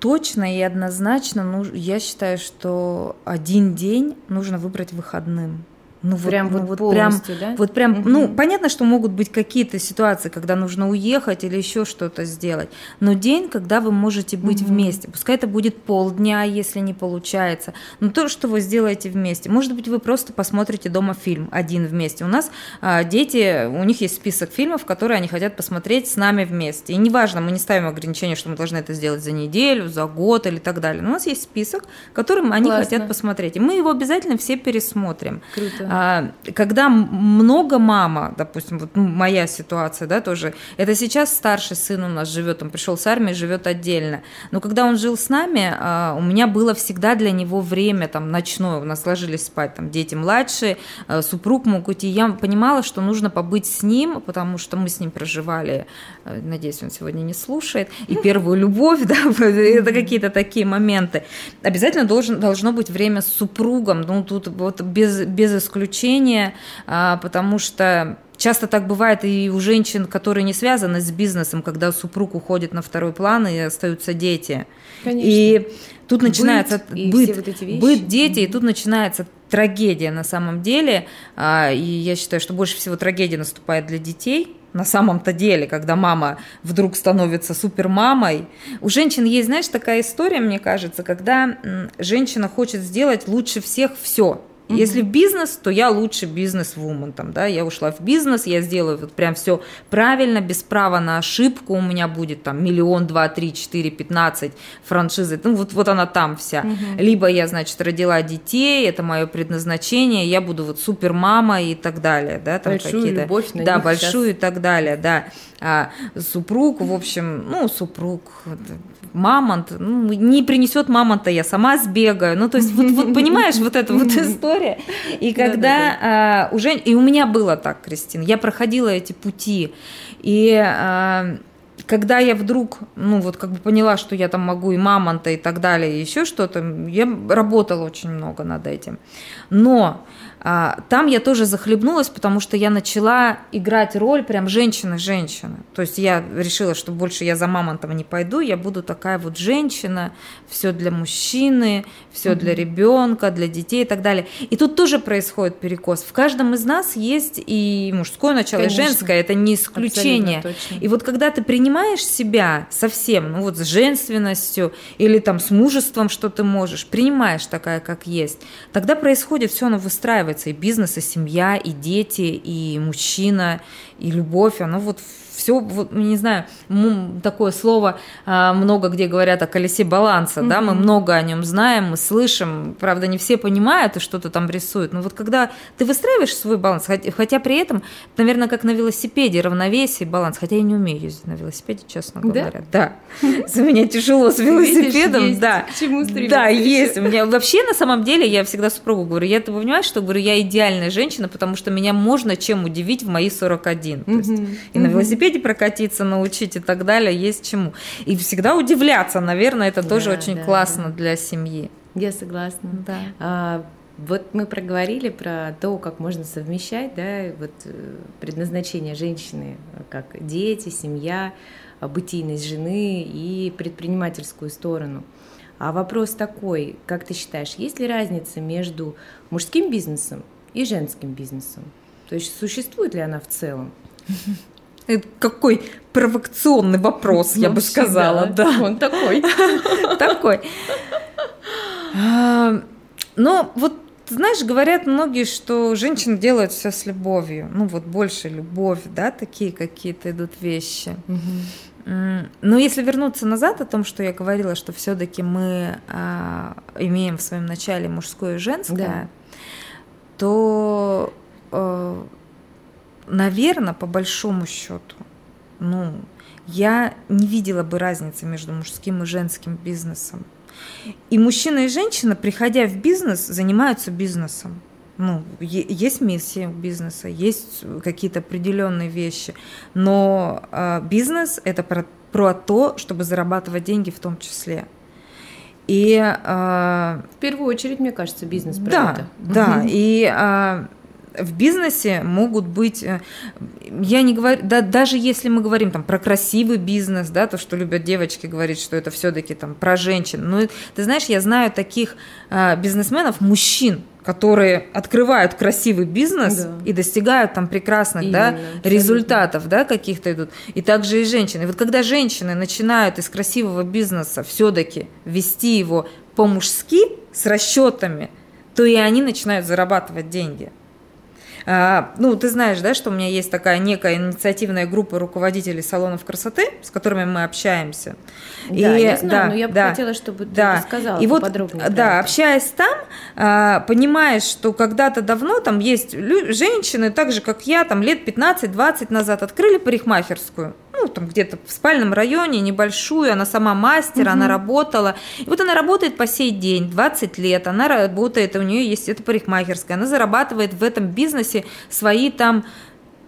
точно и однозначно, ну, я считаю, что один день нужно выбрать выходным. Ну, прям вот, ну, вот, вот прям, да? Вот прям, угу. ну, понятно, что могут быть какие-то ситуации, когда нужно уехать или еще что-то сделать, но день, когда вы можете быть угу. вместе, пускай это будет полдня, если не получается, но то, что вы сделаете вместе, может быть, вы просто посмотрите дома фильм один вместе. У нас а, дети, у них есть список фильмов, которые они хотят посмотреть с нами вместе. И неважно, мы не ставим ограничения, что мы должны это сделать за неделю, за год или так далее. Но у нас есть список, которым они Классно. хотят посмотреть. И мы его обязательно все пересмотрим. Круто. А, когда много мама, допустим, вот моя ситуация, да, тоже, это сейчас старший сын у нас живет, он пришел с армии, живет отдельно. Но когда он жил с нами, а, у меня было всегда для него время там ночное, у нас ложились спать там дети младшие, а, супруг мог уйти. Я понимала, что нужно побыть с ним, потому что мы с ним проживали, надеюсь, он сегодня не слушает, и первую любовь, [LAUGHS] да, [LAUGHS] это какие-то такие моменты. Обязательно должен, должно быть время с супругом, ну тут вот без, без исключения а, потому что часто так бывает и у женщин, которые не связаны с бизнесом, когда супруг уходит на второй план и остаются дети. Конечно. И тут начинается быт, быт, вот эти вещи. быт дети, и тут начинается трагедия на самом деле. А, и я считаю, что больше всего трагедия наступает для детей, на самом-то деле, когда мама вдруг становится супермамой. У женщин есть, знаешь, такая история, мне кажется, когда женщина хочет сделать лучше всех все. Mm-hmm. Если в бизнес, то я лучше бизнес-вумен. Там, да, я ушла в бизнес, я сделаю вот прям все правильно, без права на ошибку. У меня будет там миллион, два, три, четыре, пятнадцать франшизы. Ну, вот, вот она там вся. Mm-hmm. Либо я, значит, родила детей, это мое предназначение, я буду вот супер мама и так далее. Да, там большую любовь на Да, большую сейчас. и так далее, да. А супруг, в общем, ну, супруг, мамонт, ну, не принесет мамонта, я сама сбегаю. Ну, то есть, вот, вот понимаешь, вот эта вот история. И когда а, уже, и у меня было так, Кристина, я проходила эти пути, и а, когда я вдруг, ну вот как бы поняла, что я там могу и мамонта и так далее, и еще что-то, я работала очень много над этим. Но там я тоже захлебнулась, потому что я начала играть роль прям женщины-женщины. То есть я решила, что больше я за мамонтом не пойду, я буду такая вот женщина, все для мужчины, все mm-hmm. для ребенка, для детей и так далее. И тут тоже происходит перекос. В каждом из нас есть и мужское начало, Конечно. и женское, это не исключение. И вот когда ты принимаешь себя совсем, ну вот с женственностью или там с мужеством, что ты можешь, принимаешь такая, как есть, тогда происходит все, оно выстраивается выстраивается и бизнес, и семья, и дети, и мужчина, и любовь, оно вот все, вот, не знаю, такое слово а, много где говорят о колесе баланса, mm-hmm. да, мы много о нем знаем, мы слышим, правда, не все понимают и что-то там рисуют, но вот когда ты выстраиваешь свой баланс, хотя, хотя при этом, наверное, как на велосипеде, равновесие, баланс, хотя я не умею ездить на велосипеде, честно говоря, да, [LAUGHS] за меня тяжело с велосипедом, да, да, есть, у меня вообще на самом деле, я всегда супругу говорю, я ты понимаешь, что говорю, я идеальная женщина, потому что меня можно чем удивить в мои 41, то есть. И на велосипеде велосипеде прокатиться научить и так далее, есть чему. И всегда удивляться, наверное, это тоже Да, очень да, классно да. для семьи. Я согласна. Да. А, вот мы проговорили про то, как можно совмещать, да, вот э, предназначение женщины, как дети, семья, а, бытийность жены и предпринимательскую сторону. А вопрос такой, как ты считаешь, есть ли разница между мужским бизнесом и женским бизнесом? То есть существует ли она в целом? [LAUGHS] Это какой провокационный вопрос, я Ну, бы сказала, да. Он такой. [LAUGHS] Такой. А, Но вот знаешь, говорят многие, что женщины делают все с любовью. Ну вот больше любовь, да, такие какие-то идут вещи. М, Но если вернуться назад о том, что я говорила, что все-таки мы а, имеем в своем начале мужское и женское, Да. то, наверное, по большому счету, ну, я не видела бы разницы между мужским и женским бизнесом. И мужчина и женщина, приходя в бизнес, занимаются бизнесом. Ну, есть миссия у бизнеса, есть какие-то определенные вещи, но а, бизнес это про, про то, чтобы зарабатывать деньги в том числе. И а, В первую очередь, мне кажется, бизнес да, это. да. И а, в бизнесе могут быть, э, я не говорю, да, даже если мы говорим там про красивый бизнес, да, то, что любят девочки говорить, что это все-таки там про женщин. Но ты знаешь, я знаю таких э, бизнесменов, мужчин, которые открывают красивый бизнес да. и достигают там прекрасных Именно, да, результатов да, каких-то идут. И также и женщины. И вот когда женщины начинают из красивого бизнеса все-таки вести его по-мужски с расчетами, то и они начинают зарабатывать деньги. А, ну, ты знаешь, да, что у меня есть такая некая инициативная группа руководителей салонов красоты, с которыми мы общаемся. Да, и, я знаю, да, но я бы да, хотела, чтобы да. ты рассказала и вот, подробнее. Да, общаясь там, а, понимаешь, что когда-то давно там есть женщины, так же, как я, там лет 15-20 назад открыли парикмахерскую ну, там где-то в спальном районе, небольшую, она сама мастер, угу. она работала. И вот она работает по сей день, 20 лет, она работает, у нее есть эта парикмахерская, она зарабатывает в этом бизнесе свои там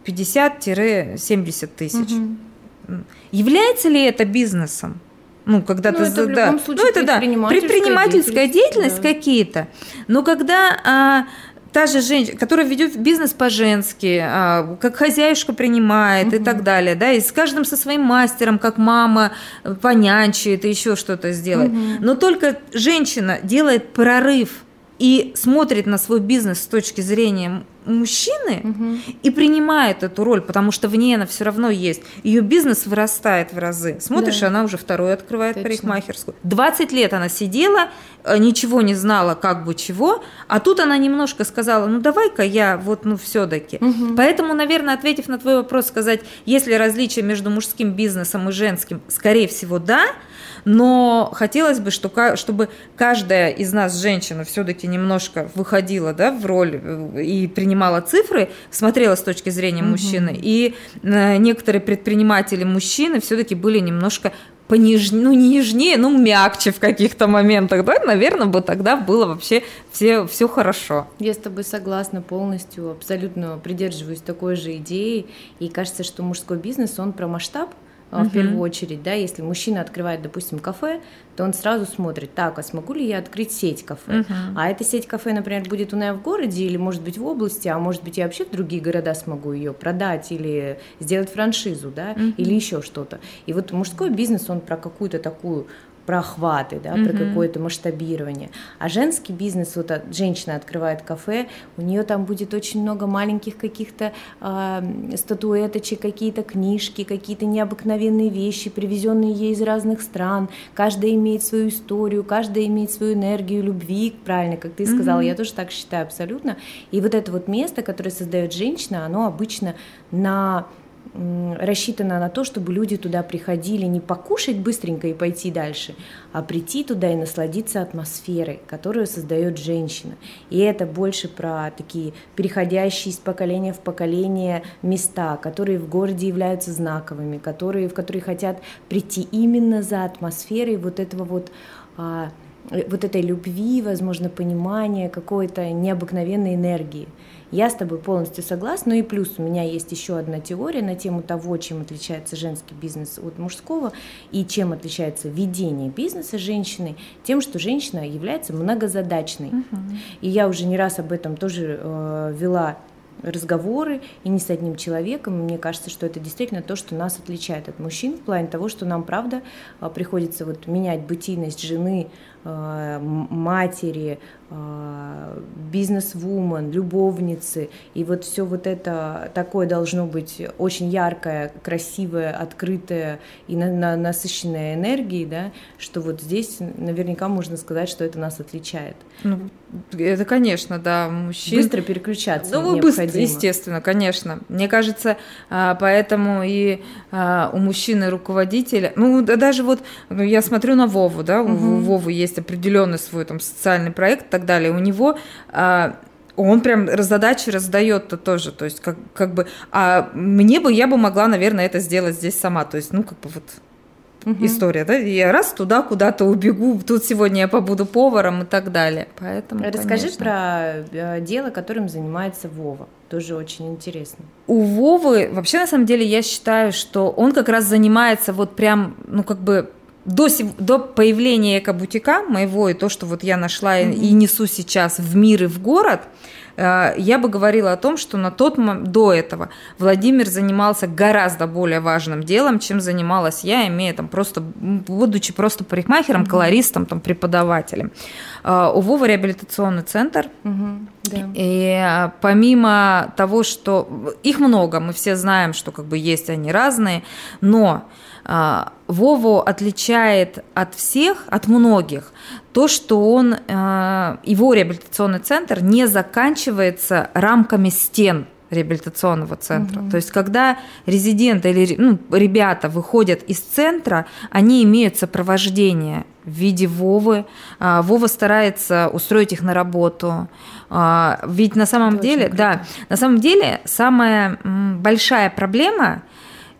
50-70 тысяч. Угу. Является ли это бизнесом? Ну, когда ну, ты это да, случае, ну это да, предпринимательская деятельность, деятельность да. какие-то. Но когда а, та же женщина, которая ведет бизнес по-женски, а, как хозяюшка принимает угу. и так далее, да, и с каждым со своим мастером, как мама понянчит и еще что-то сделает. Угу. Но только женщина делает прорыв и смотрит на свой бизнес с точки зрения мужчины угу. и принимает эту роль, потому что в ней она все равно есть. Ее бизнес вырастает в разы. Смотришь, да. она уже вторую открывает Точно. парикмахерскую. 20 лет она сидела, э, ничего не знала, как бы чего, а тут она немножко сказала, ну давай-ка я вот, ну все-таки. Угу. Поэтому, наверное, ответив на твой вопрос, сказать, есть ли различия между мужским бизнесом и женским, скорее всего, да, но хотелось бы, чтобы каждая из нас, женщина, все-таки немножко выходила да, в роль э, и принимала цифры, смотрела с точки зрения мужчины, угу. и э, некоторые предприниматели мужчины все-таки были немножко понижнее, ну не нежнее, ну мягче в каких-то моментах, да, наверное, бы тогда было вообще все, все хорошо. Я с тобой согласна полностью, абсолютно придерживаюсь такой же идеи, и кажется, что мужской бизнес, он про масштаб, uh-huh. в первую очередь, да, если мужчина открывает, допустим, кафе, то он сразу смотрит, так, а смогу ли я открыть сеть кафе? Uh-huh. А эта сеть кафе, например, будет у меня в городе или, может быть, в области, а может быть, я вообще в другие города смогу ее продать или сделать франшизу, да, uh-huh. или еще что-то. И вот мужской бизнес, он про какую-то такую про охваты, да, mm-hmm. про какое-то масштабирование. А женский бизнес, вот женщина открывает кафе, у нее там будет очень много маленьких каких-то э, статуэточек, какие-то книжки, какие-то необыкновенные вещи, привезенные ей из разных стран. Каждая имеет свою историю, каждая имеет свою энергию любви, правильно, как ты сказала, mm-hmm. я тоже так считаю абсолютно. И вот это вот место, которое создает женщина, оно обычно на рассчитана на то, чтобы люди туда приходили не покушать быстренько и пойти дальше, а прийти туда и насладиться атмосферой, которую создает женщина. И это больше про такие переходящие из поколения в поколение места, которые в городе являются знаковыми, которые, в которые хотят прийти именно за атмосферой вот этого вот а, вот этой любви, возможно, понимания, какой-то необыкновенной энергии. Я с тобой полностью согласна. Ну и плюс у меня есть еще одна теория на тему того, чем отличается женский бизнес от мужского и чем отличается ведение бизнеса женщины, тем, что женщина является многозадачной. Угу. И я уже не раз об этом тоже э, вела разговоры и не с одним человеком. И мне кажется, что это действительно то, что нас отличает от мужчин в плане того, что нам, правда, э, приходится вот менять бытийность жены, матери, а, бизнес-вумен, любовницы, и вот все вот это такое должно быть очень яркое, красивое, открытое и на, на, насыщенное энергией, да, что вот здесь наверняка можно сказать, что это нас отличает. Ну, это, конечно, да, мужчин... Быстро переключаться Ну, быстро, естественно, конечно. Мне кажется, а, поэтому и а, у мужчины руководителя, ну, даже вот ну, я смотрю на Вову, да, угу. у Вовы есть определенный свой там социальный проект, так далее. У него а, он прям задачи раздает-то тоже, то есть как, как бы, а мне бы, я бы могла, наверное, это сделать здесь сама, то есть, ну, как бы вот угу. история, да, я раз туда куда-то убегу, тут сегодня я побуду поваром и так далее, поэтому, Расскажи конечно. про э, дело, которым занимается Вова, тоже очень интересно. У Вовы, вообще, на самом деле, я считаю, что он как раз занимается вот прям, ну, как бы до, до появления эко-бутика моего и то, что вот я нашла mm-hmm. и несу сейчас в мир и в город, э, я бы говорила о том, что на тот момент, до этого Владимир занимался гораздо более важным делом, чем занималась я, имея там просто, будучи просто парикмахером, колористом, там, преподавателем. Э, у Вова реабилитационный центр. Да. И помимо того, что их много, мы все знаем, что как бы есть они разные, но Вову отличает от всех, от многих, то, что он, а, его реабилитационный центр не заканчивается рамками стен реабилитационного центра. Угу. То есть, когда резиденты или ну, ребята выходят из центра, они имеют сопровождение в виде Вовы. А, Вова старается устроить их на работу. Ведь на самом Это деле, да, на самом деле самая большая проблема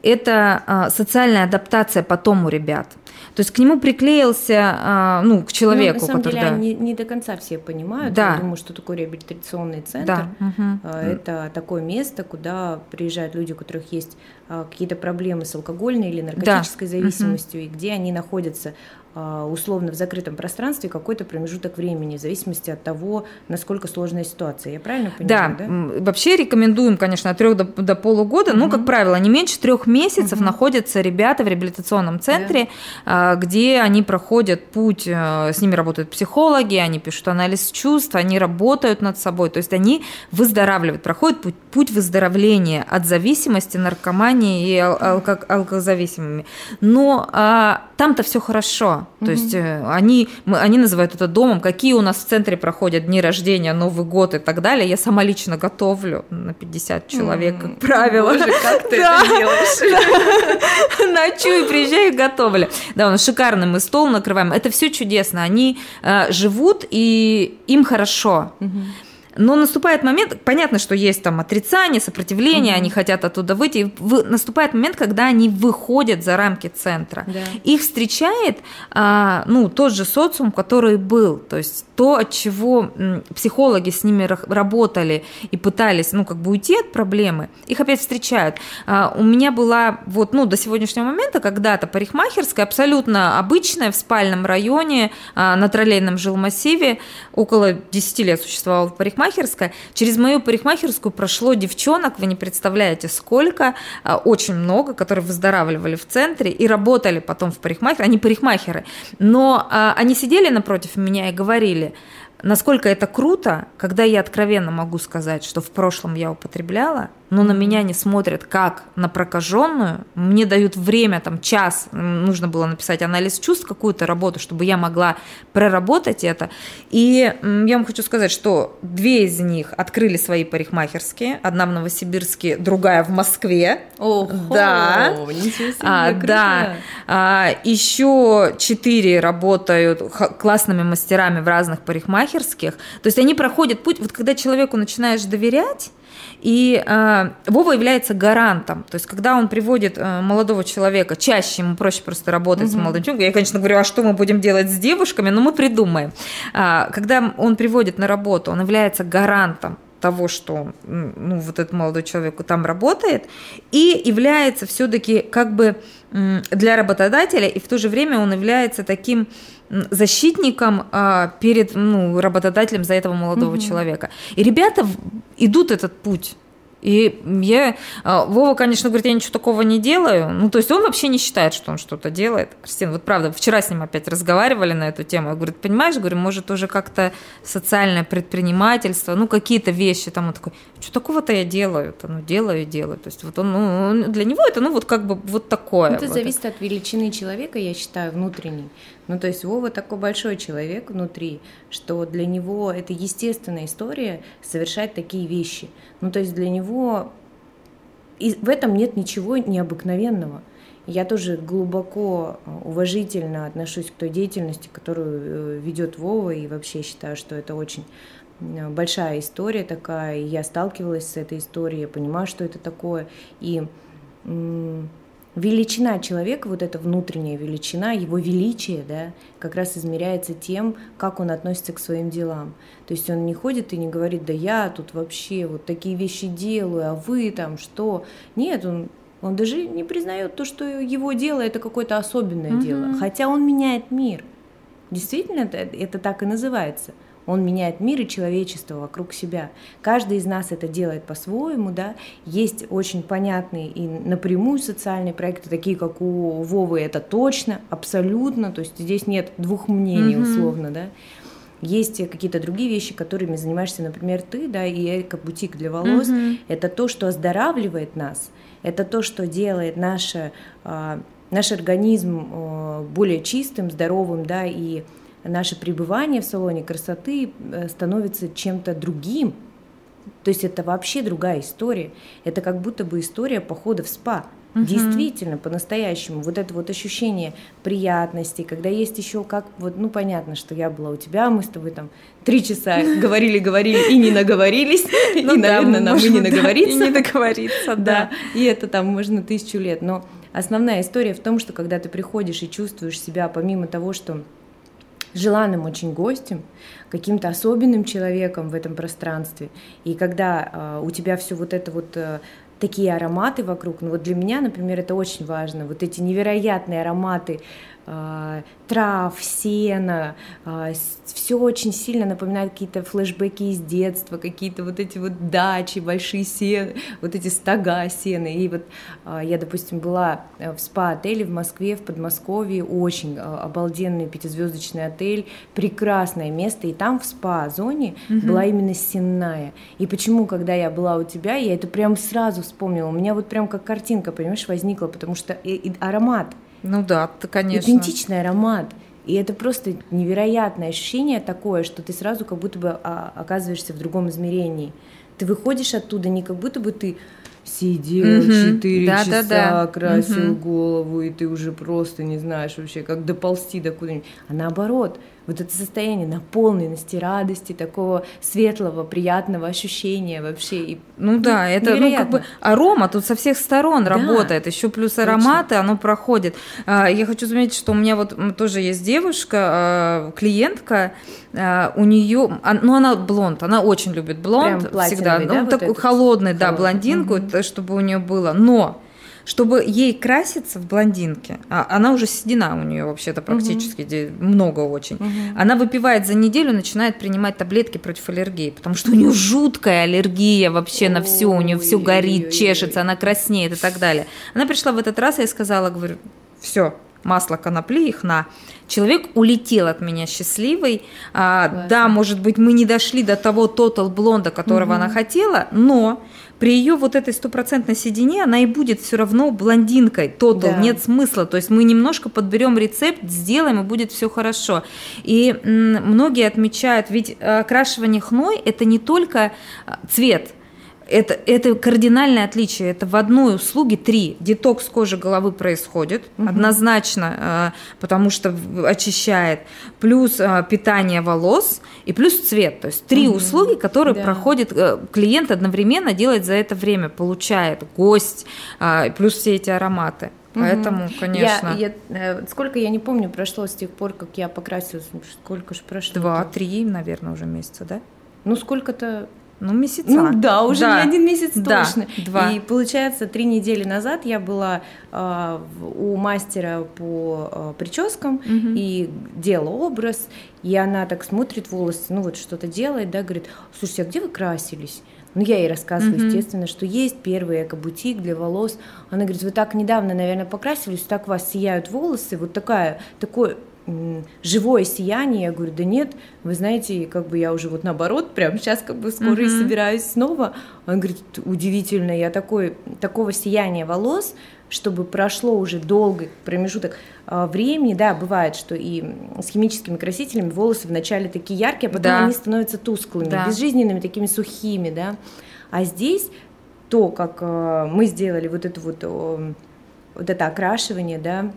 это а, социальная адаптация потом у ребят. То есть к нему приклеился, а, ну, к человеку. Ну, на самом который, деле, да. не, не до конца все понимают. Да. Я думаю, что такое реабилитационный центр. Да. Угу. Это такое место, куда приезжают люди, у которых есть какие-то проблемы с алкогольной или наркотической да. зависимостью, угу. и где они находятся условно в закрытом пространстве какой-то промежуток времени, в зависимости от того, насколько сложная ситуация. Я правильно понимаю? Да. да? Вообще рекомендуем, конечно, от трех до, до полугода. Угу. Ну, как правило, не меньше трех месяцев угу. находятся ребята в реабилитационном центре, да. где они проходят путь, э, с ними работают психологи, они пишут анализ чувств, они работают над собой. То есть они выздоравливают, проходят путь, путь выздоровления от зависимости, наркомании и алко алкозависимыми. Но а, там-то все хорошо. То есть э, они, мы, они называют это домом. Какие у нас в центре проходят дни рождения, Новый год и так далее. Я сама лично готовлю на 50 человек, как правило. Боже, как ты это делаешь? [LAUGHS] Ночую, приезжаю и готовлю. Да, у нас шикарный мы стол накрываем. Это все чудесно. Они э, живут, и им хорошо. Но наступает момент, понятно, что есть там отрицание, сопротивление, угу. они хотят оттуда выйти. В, наступает момент, когда они выходят за рамки центра. Да. Их встречает а, ну, тот же социум, который был. То есть то, от чего психологи с ними работали и пытались, ну, как бы уйти от проблемы, их опять встречают. А, у меня была вот, ну, до сегодняшнего момента когда-то парикмахерская, абсолютно обычная, в спальном районе, а, на троллейном жилмассиве, около 10 лет существовала парикмахерская, парикмахерская. Через мою парикмахерскую прошло девчонок, вы не представляете сколько, а, очень много, которые выздоравливали в центре и работали потом в парикмахере. Они парикмахеры. Но а, они сидели напротив меня и говорили, насколько это круто, когда я откровенно могу сказать, что в прошлом я употребляла, но на меня не смотрят как на прокаженную, мне дают время, там, час, нужно было написать анализ чувств, какую-то работу, чтобы я могла проработать это. И я вам хочу сказать, что две из них открыли свои парикмахерские, одна в Новосибирске, другая в Москве. Ого, да, а, да. А, еще четыре работают классными мастерами в разных парикмахерских. То есть они проходят путь, вот когда человеку начинаешь доверять, и э, Вова является гарантом. То есть, когда он приводит э, молодого человека, чаще ему проще просто работать угу. с молодым человеком. Я, конечно, говорю, а что мы будем делать с девушками? Но мы придумаем. Э, когда он приводит на работу, он является гарантом того, что ну, вот этот молодой человек там работает, и является все-таки как бы для работодателя, и в то же время он является таким защитником а, перед ну, работодателем за этого молодого угу. человека. И ребята идут этот путь. И я, а, Вова, конечно, говорит, я ничего такого не делаю. Ну, то есть он вообще не считает, что он что-то делает. Кристина, вот правда, вчера с ним опять разговаривали на эту тему. Я говорю, понимаешь, говорю, может, уже как-то социальное предпринимательство, ну, какие-то вещи там. Он такой, что такого-то я делаю-то, ну, делаю и делаю. То есть вот он, ну, для него это, ну, вот как бы вот такое. Это вот. зависит от величины человека, я считаю, внутренней. Ну, то есть Вова такой большой человек внутри, что для него это естественная история совершать такие вещи. Ну, то есть для него и в этом нет ничего необыкновенного. Я тоже глубоко э, уважительно отношусь к той деятельности, которую э, ведет Вова, и вообще считаю, что это очень большая история такая, и я сталкивалась с этой историей, я понимаю, что это такое, и величина человека, вот эта внутренняя величина, его величие, да, как раз измеряется тем, как он относится к своим делам. То есть он не ходит и не говорит, да я тут вообще вот такие вещи делаю, а вы там что? Нет, он он даже не признает то, что его дело это какое-то особенное mm-hmm. дело, хотя он меняет мир. Действительно, это, это так и называется. Он меняет мир и человечество вокруг себя. Каждый из нас это делает по-своему, да. Есть очень понятные и напрямую социальные проекты, такие как у Вовы, это точно, абсолютно, то есть здесь нет двух мнений mm-hmm. условно, да. Есть какие-то другие вещи, которыми занимаешься, например, ты, да, и эко-бутик для волос. Mm-hmm. Это то, что оздоравливает нас, это то, что делает наше, э, наш организм э, более чистым, здоровым, да, и наше пребывание в салоне красоты э, становится чем-то другим. То есть это вообще другая история. Это как будто бы история похода в спа. Угу. Действительно, по-настоящему, вот это вот ощущение приятности, когда есть еще как, вот, ну, понятно, что я была у тебя, мы с тобой там три часа [LAUGHS] говорили-говорили и не наговорились, [LAUGHS] ну, и, наверное, нам и не наговориться. И не договориться, [LAUGHS] да. И это там можно тысячу лет, но основная история в том, что когда ты приходишь и чувствуешь себя, помимо того, что желанным очень гостем, каким-то особенным человеком в этом пространстве. И когда э, у тебя все вот это вот э, такие ароматы вокруг, ну вот для меня, например, это очень важно, вот эти невероятные ароматы а, трав, сена, а, все очень сильно напоминает какие-то флешбеки из детства, какие-то вот эти вот дачи, большие сены, вот эти стога сена. И вот а, я, допустим, была э, в спа-отеле в Москве, в Подмосковье, очень обалденный пятизвездочный отель, прекрасное место, и там в спа-зоне угу. была именно сенная. И почему, когда я была у тебя, я это прям сразу вспомнила, у меня вот прям как картинка, понимаешь, возникла, потому что и, и аромат – ну да, ты, конечно. Идентичный аромат. И это просто невероятное ощущение такое, что ты сразу как будто бы а, оказываешься в другом измерении. Ты выходишь оттуда не как будто бы ты сидел четыре угу. часа, да, да. красил угу. голову, и ты уже просто не знаешь вообще, как доползти до куда-нибудь. А наоборот, вот это состояние наполненности, радости, такого светлого, приятного ощущения вообще. И, ну, ну да, это ну, как бы арома тут со всех сторон да, работает, еще плюс ароматы, точно. оно проходит. А, я хочу заметить, что у меня вот тоже есть девушка, а, клиентка, а, у нее, ну она блонд, она очень любит блонд всегда, ну да, такой вот холодный, да, блондинку, угу. чтобы у нее было, но чтобы ей краситься в блондинке, а она уже седина у нее вообще-то практически угу. много очень, угу. она выпивает за неделю, начинает принимать таблетки против аллергии, потому что у нее жуткая аллергия вообще на все, у нее все горит, чешется, она краснеет и так далее. Она пришла в этот раз, я сказала, говорю, все, масло конопли их на. Человек улетел от меня счастливый. А, да, может быть, мы не дошли до того тотал блонда, которого угу. она хотела, но при ее вот этой стопроцентной седине она и будет все равно блондинкой. Тотал, да. нет смысла. То есть мы немножко подберем рецепт, сделаем, и будет все хорошо. И многие отмечают, ведь э, окрашивание хной это не только э, цвет, это, это кардинальное отличие. Это в одной услуге три. Детокс кожи головы происходит угу. однозначно, э, потому что очищает. Плюс э, питание волос и плюс цвет. То есть три угу. услуги, которые да. проходит э, клиент одновременно делает за это время, получает гость, плюс все эти ароматы. Поэтому, конечно. Я, я, сколько я не помню прошло с тех пор, как я покрасилась. Сколько же прошло? Два-три, наверное, уже месяца, да? Ну, сколько-то ну, месяца. Ну да, уже да. не один месяц да, точно. Два. И получается, три недели назад я была э, у мастера по э, прическам угу. и делала образ, и она так смотрит волосы, ну вот что-то делает, да, говорит, слушайте, а где вы красились? Ну, я ей рассказываю, mm естественно, что есть первый эко-бутик для волос. Она говорит, вы так недавно, наверное, покрасились, так у вас сияют волосы, вот такая, такой живое сияние, я говорю, да нет, вы знаете, как бы я уже вот наоборот, прям сейчас как бы скоро uh-huh. и собираюсь снова. Он говорит, удивительно, я такой, такого сияния волос, чтобы прошло уже долгий промежуток э, времени, да, бывает, что и с химическими красителями волосы вначале такие яркие, а потом да. они становятся тусклыми, да. безжизненными, такими сухими, да. А здесь то, как э, мы сделали вот это вот, вот это окрашивание, да,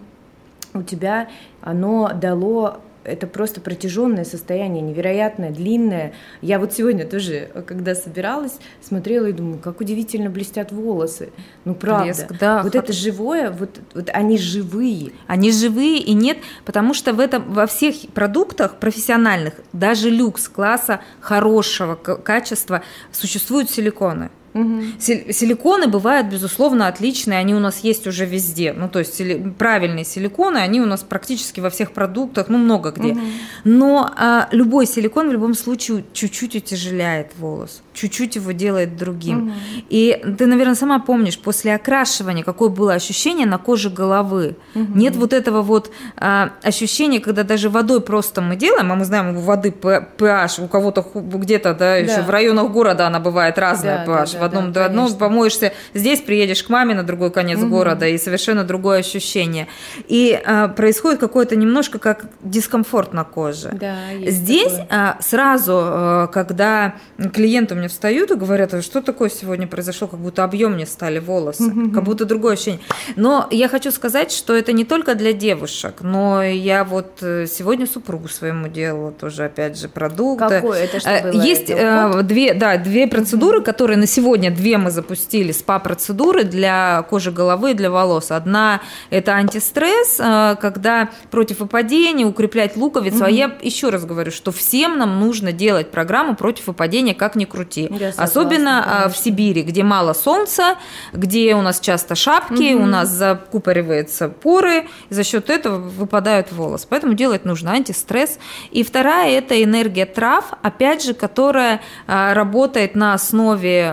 у тебя оно дало это просто протяженное состояние, невероятное, длинное. Я вот сегодня тоже, когда собиралась, смотрела и думаю, как удивительно блестят волосы. Ну, правда. Блеск, да. Вот это живое, вот, вот они живые. Они живые и нет, потому что в этом, во всех продуктах профессиональных, даже люкс класса хорошего качества, существуют силиконы. Угу. Силиконы бывают, безусловно, отличные, они у нас есть уже везде. Ну, то есть сили... правильные силиконы, они у нас практически во всех продуктах, ну, много где. Угу. Но а, любой силикон в любом случае чуть-чуть утяжеляет волос, чуть-чуть его делает другим. Угу. И ты, наверное, сама помнишь, после окрашивания, какое было ощущение на коже головы. Угу. Нет вот этого вот а, ощущения, когда даже водой просто мы делаем, а мы знаем, у воды pH, у кого-то где-то, да, да, еще в районах города она бывает разная да, pH. Да, в одном да, одно помоешься, здесь приедешь к маме на другой конец угу. города, и совершенно другое ощущение. И а, происходит какое-то немножко как дискомфорт на коже. Да, здесь а, сразу, а, когда клиенты у меня встают и говорят, «А что такое сегодня произошло, как будто объемнее стали волосы, угу. как будто другое ощущение. Но я хочу сказать, что это не только для девушек, но я вот э, сегодня супругу своему делала тоже, опять же, продукт. Какой это что было? Есть это две, да, две процедуры, угу. которые на сегодня две мы запустили СПА-процедуры для кожи головы и для волос. Одна – это антистресс, э, когда против выпадения, укреплять луковицу. Угу. А я еще раз говорю, что всем нам нужно делать программу против выпадения, как ни крути. Я Особенно согласна, э, в Сибири, где мало солнца, где у нас часто шапки, угу. у нас закупориваются поры, и за счет этого выпадают волосы. Поэтому делать нужно антистресс. И вторая – это энергия трав, опять же, которая э, работает на основе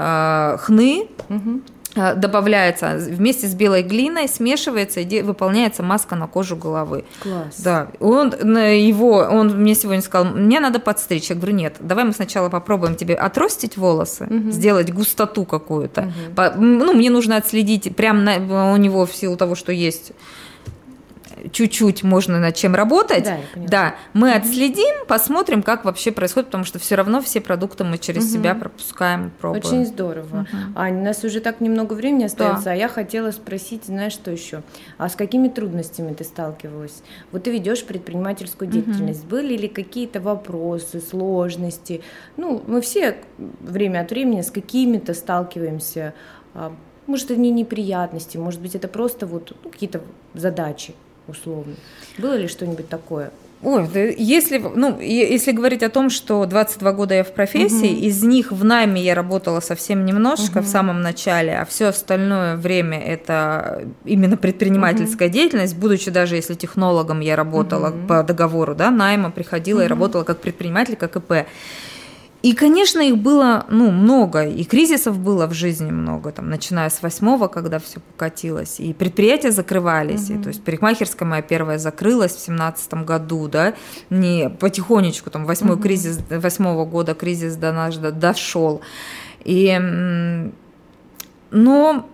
хны, угу добавляется вместе с белой глиной, смешивается и выполняется маска на кожу головы. Класс. Да. Он его, он мне сегодня сказал, мне надо подстричь. Я говорю, нет, давай мы сначала попробуем тебе отростить волосы, угу. сделать густоту какую-то. Угу. Ну, мне нужно отследить, прям на, у него в силу того, что есть чуть-чуть можно над чем работать. Да, да мы угу. отследим, посмотрим, как вообще происходит, потому что все равно все продукты мы через угу. себя пропускаем, пробуем. Очень здорово. Угу. Ань, у нас уже так немного времени остается, да. а я хотела спросить, знаешь, что еще? А с какими трудностями ты сталкивалась? Вот ты ведешь предпринимательскую деятельность. Угу. Были ли какие-то вопросы, сложности? Ну, мы все время от времени с какими-то сталкиваемся. А, может, это не неприятности, может быть, это просто вот ну, какие-то задачи условно. Было ли что-нибудь такое? Ой, если, ну, если говорить о том, что 22 года я в профессии, угу. из них в найме я работала совсем немножечко угу. в самом начале, а все остальное время это именно предпринимательская угу. деятельность, будучи даже если технологом я работала угу. по договору, да, найма приходила угу. и работала как предприниматель, как ИП. И, конечно, их было ну, много, и кризисов было в жизни много, там, начиная с восьмого, когда все покатилось, и предприятия закрывались, угу. и, то есть парикмахерская моя первая закрылась в семнадцатом году, да, не потихонечку, там, восьмой угу. кризис, восьмого года кризис до нас дошел. И, но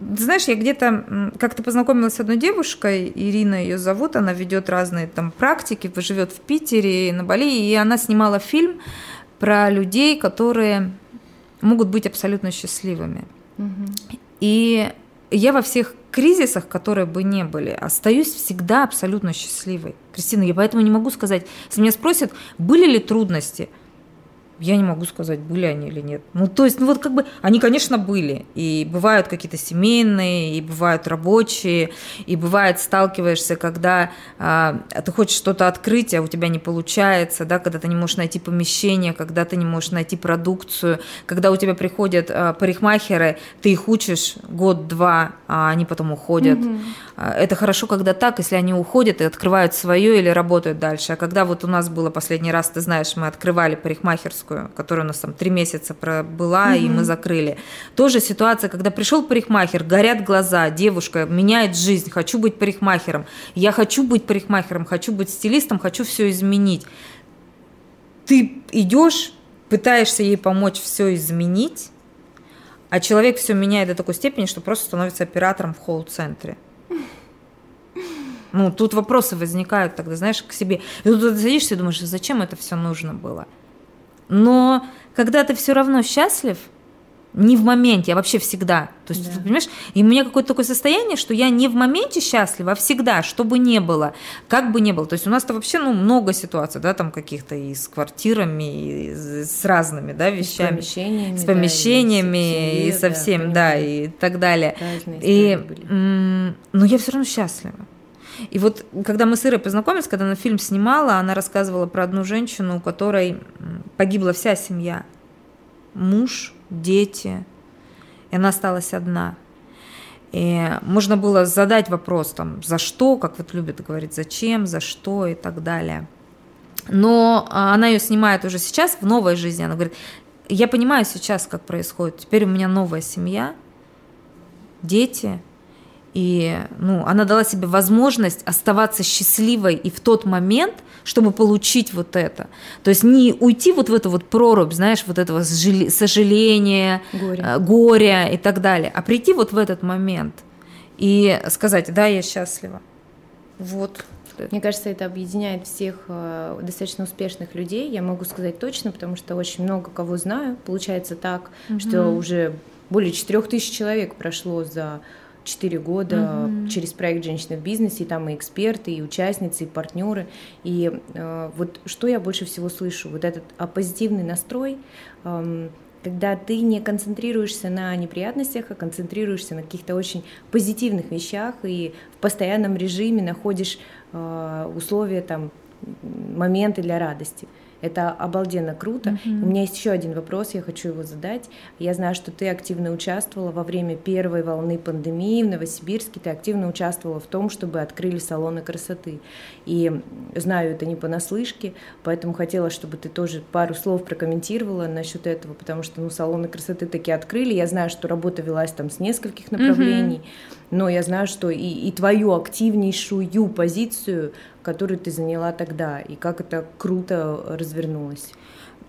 знаешь, я где-то как-то познакомилась с одной девушкой, Ирина ее зовут, она ведет разные там практики, живет в Питере, на Бали, и она снимала фильм про людей, которые могут быть абсолютно счастливыми. Угу. И я во всех кризисах, которые бы не были, остаюсь всегда абсолютно счастливой. Кристина, я поэтому не могу сказать, если меня спросят, были ли трудности – я не могу сказать, были они или нет. Ну, то есть, ну вот как бы, они, конечно, были. И бывают какие-то семейные, и бывают рабочие, и бывает сталкиваешься, когда а, ты хочешь что-то открыть, а у тебя не получается, да, когда ты не можешь найти помещение, когда ты не можешь найти продукцию, когда у тебя приходят а, парикмахеры, ты их учишь год-два, а они потом уходят. Угу. Это хорошо, когда так, если они уходят и открывают свое или работают дальше. А когда вот у нас было последний раз, ты знаешь, мы открывали парикмахерскую, парикмахерскую, которая у нас там три месяца пробыла, угу. и мы закрыли. Тоже ситуация, когда пришел парикмахер, горят глаза, девушка меняет жизнь, хочу быть парикмахером, я хочу быть парикмахером, хочу быть стилистом, хочу все изменить. Ты идешь, пытаешься ей помочь все изменить, а человек все меняет до такой степени, что просто становится оператором в холл-центре. Ну, тут вопросы возникают тогда, знаешь, к себе. И тут ты садишься и думаешь, зачем это все нужно было? Но когда ты все равно счастлив, не в моменте, а вообще всегда. То есть, да. ты понимаешь, и у меня какое-то такое состояние, что я не в моменте счастлива, а всегда, что бы ни было, как бы ни было. То есть у нас-то вообще ну, много ситуаций, да, там каких-то и с квартирами, и с разными, да, вещами. с помещениями. С помещениями, да, и, и со всем, да, да, и так далее. И, но я все равно счастлива. И вот, когда мы с Ирой познакомились, когда она фильм снимала, она рассказывала про одну женщину, у которой погибла вся семья. Муж, дети. и она осталась одна. И можно было задать вопрос, там, за что, как вот любят говорить, зачем, за что и так далее. Но а, она ее снимает уже сейчас, в новой жизни. Она говорит, я понимаю сейчас, как происходит. Теперь у меня новая семья, дети, и ну, она дала себе возможность оставаться счастливой и в тот момент, чтобы получить вот это. То есть не уйти вот в эту вот прорубь, знаешь, вот этого сожаления, горя, э, горя и так далее, а прийти вот в этот момент и сказать, да, я счастлива. Вот. Мне кажется, это объединяет всех э, достаточно успешных людей. Я могу сказать точно, потому что очень много кого знаю. Получается так, угу. что уже более 4000 человек прошло за 4 года угу. через проект «Женщина в бизнесе», и там и эксперты, и участницы, и партнеры. И э, вот что я больше всего слышу, вот этот а, позитивный настрой, э, когда ты не концентрируешься на неприятностях, а концентрируешься на каких-то очень позитивных вещах и в постоянном режиме находишь э, условия, там, моменты для радости. Это обалденно круто. Mm-hmm. У меня есть еще один вопрос, я хочу его задать. Я знаю, что ты активно участвовала во время первой волны пандемии в Новосибирске, ты активно участвовала в том, чтобы открыли салоны красоты. И знаю это не понаслышке, поэтому хотела, чтобы ты тоже пару слов прокомментировала насчет этого, потому что ну, салоны красоты таки открыли. Я знаю, что работа велась там с нескольких направлений. Mm-hmm но я знаю, что и, и твою активнейшую позицию, которую ты заняла тогда, и как это круто развернулось.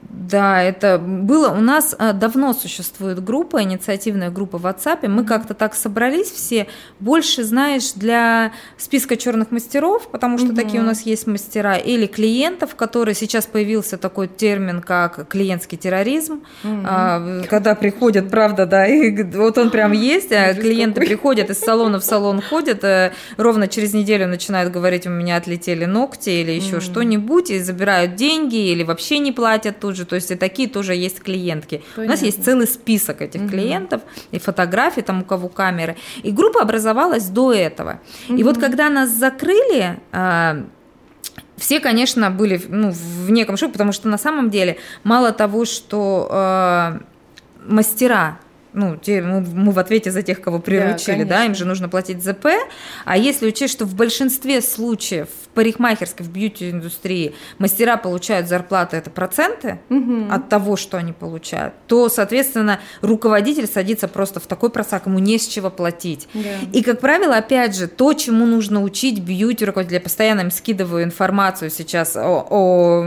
Да, это было. У нас э, давно существует группа, инициативная группа в WhatsApp. Мы как-то так собрались все. Больше, знаешь, для списка черных мастеров, потому что угу. такие у нас есть мастера, или клиентов, которые сейчас появился такой термин, как клиентский терроризм. Угу. Когда приходят, правда, да, и вот он прям есть, а клиенты приходят из салона в салон ходят, э, ровно через неделю начинают говорить, у меня отлетели ногти или еще угу. что-нибудь, и забирают деньги, или вообще не платят тут же, то есть и такие тоже есть клиентки. Понятно. У нас есть целый список этих угу. клиентов и фотографий там у кого камеры. И группа образовалась до этого. Угу. И вот когда нас закрыли, а, все, конечно, были ну, в неком шоке, потому что на самом деле мало того, что э, мастера ну, те, мы, мы в ответе за тех, кого приручили, да, да, им же нужно платить ЗП. А если учесть, что в большинстве случаев парикмахерской, в бьюти-индустрии мастера получают зарплаты, это проценты угу. от того, что они получают, то, соответственно, руководитель садится просто в такой просак, ему не с чего платить. Да. И, как правило, опять же, то, чему нужно учить бьюти руководителя, я постоянно им скидываю информацию сейчас о, о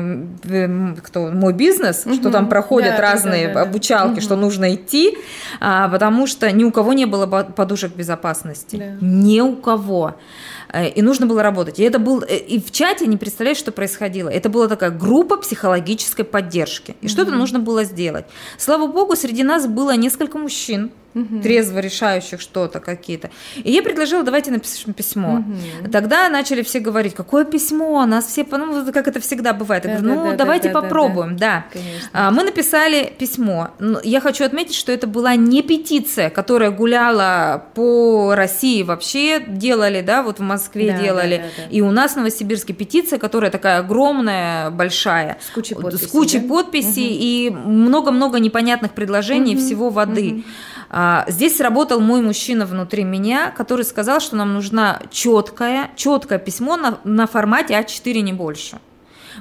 кто, мой бизнес, угу. что там проходят да, разные да, да, да. обучалки, угу. что нужно идти, а, потому что ни у кого не было подушек безопасности. Да. Ни у кого. Э, и нужно было работать. И это был э, и в чате не представляешь, что происходило. Это была такая группа психологической поддержки. И mm-hmm. что-то нужно было сделать. Слава богу, среди нас было несколько мужчин, угу. трезво решающих что-то какие-то. И я предложила, давайте напишем письмо. Угу. Тогда начали все говорить, какое письмо, нас все, ну, как это всегда бывает. Я да, говорю, ну, да, давайте да, попробуем, да. да. да. Мы написали письмо. Я хочу отметить, что это была не петиция, которая гуляла по России вообще, делали, да, вот в Москве да, делали, да, да, да. и у нас в Новосибирске петиция, которая такая огромная, большая. С кучей подписей. С кучей да? подписей угу. и много-много непонятных предложений угу. всего воды. Угу. А, здесь сработал мой мужчина внутри меня, который сказал, что нам нужна четкое, четкое письмо на, на формате А4 не больше.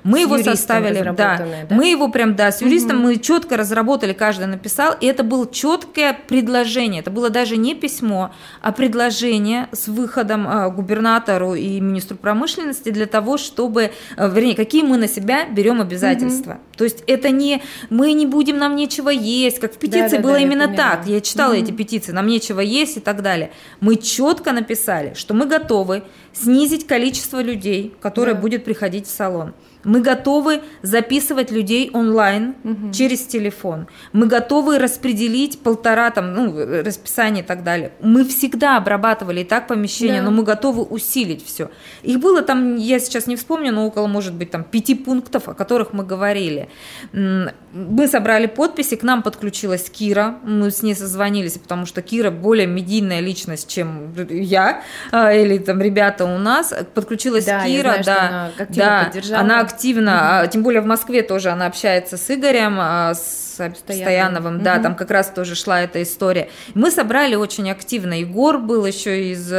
Мы его составили, да, да, мы его прям, да, с юристом угу. мы четко разработали, каждый написал, и это было четкое предложение, это было даже не письмо, а предложение с выходом э, губернатору и министру промышленности для того, чтобы, э, вернее, какие мы на себя берем обязательства. Угу. То есть это не мы не будем, нам нечего есть, как в петиции да, было да, именно так. Я читала угу. эти петиции, нам нечего есть и так далее. Мы четко написали, что мы готовы снизить количество людей, которое да. будет приходить в салон. Мы готовы записывать людей онлайн угу. через телефон. Мы готовы распределить полтора там, ну, расписание и так далее. Мы всегда обрабатывали и так помещение, да. но мы готовы усилить все. Их было там, я сейчас не вспомню, но около, может быть, там пяти пунктов, о которых мы говорили. Мы собрали подписи, к нам подключилась Кира, мы с ней созвонились, потому что Кира более медийная личность, чем я а, или там ребята у нас. Подключилась да, Кира, знаю, да, она да, она активно, угу. тем более в Москве тоже она общается с Игорем, а, с Стояновым, да, угу. там как раз тоже шла эта история. Мы собрали очень активно. Егор был еще из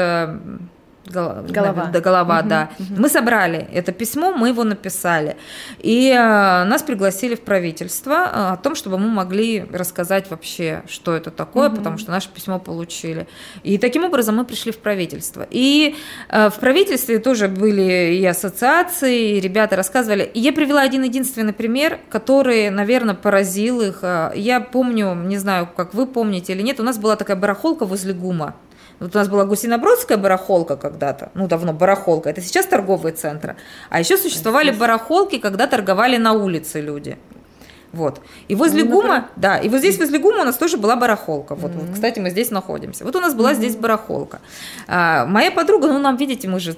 э, Голова. Да, голова, угу, да. Угу. Мы собрали это письмо, мы его написали. И э, нас пригласили в правительство э, о том, чтобы мы могли рассказать вообще, что это такое, угу. потому что наше письмо получили. И таким образом мы пришли в правительство. И э, в правительстве тоже были и ассоциации, и ребята рассказывали. И я привела один единственный пример, который, наверное, поразил их. Я помню, не знаю, как вы помните или нет, у нас была такая барахолка возле ГУМа. Вот у нас была Гусинобродская барахолка когда-то, ну давно барахолка, это сейчас торговые центры. А еще существовали барахолки, когда торговали на улице люди. Вот. И возле ну, ГУМа, например... да, и вот здесь возле ГУМа у нас тоже была барахолка. Вот, mm-hmm. вот кстати, мы здесь находимся. Вот у нас была mm-hmm. здесь барахолка. А, моя подруга, ну, нам, видите, мы же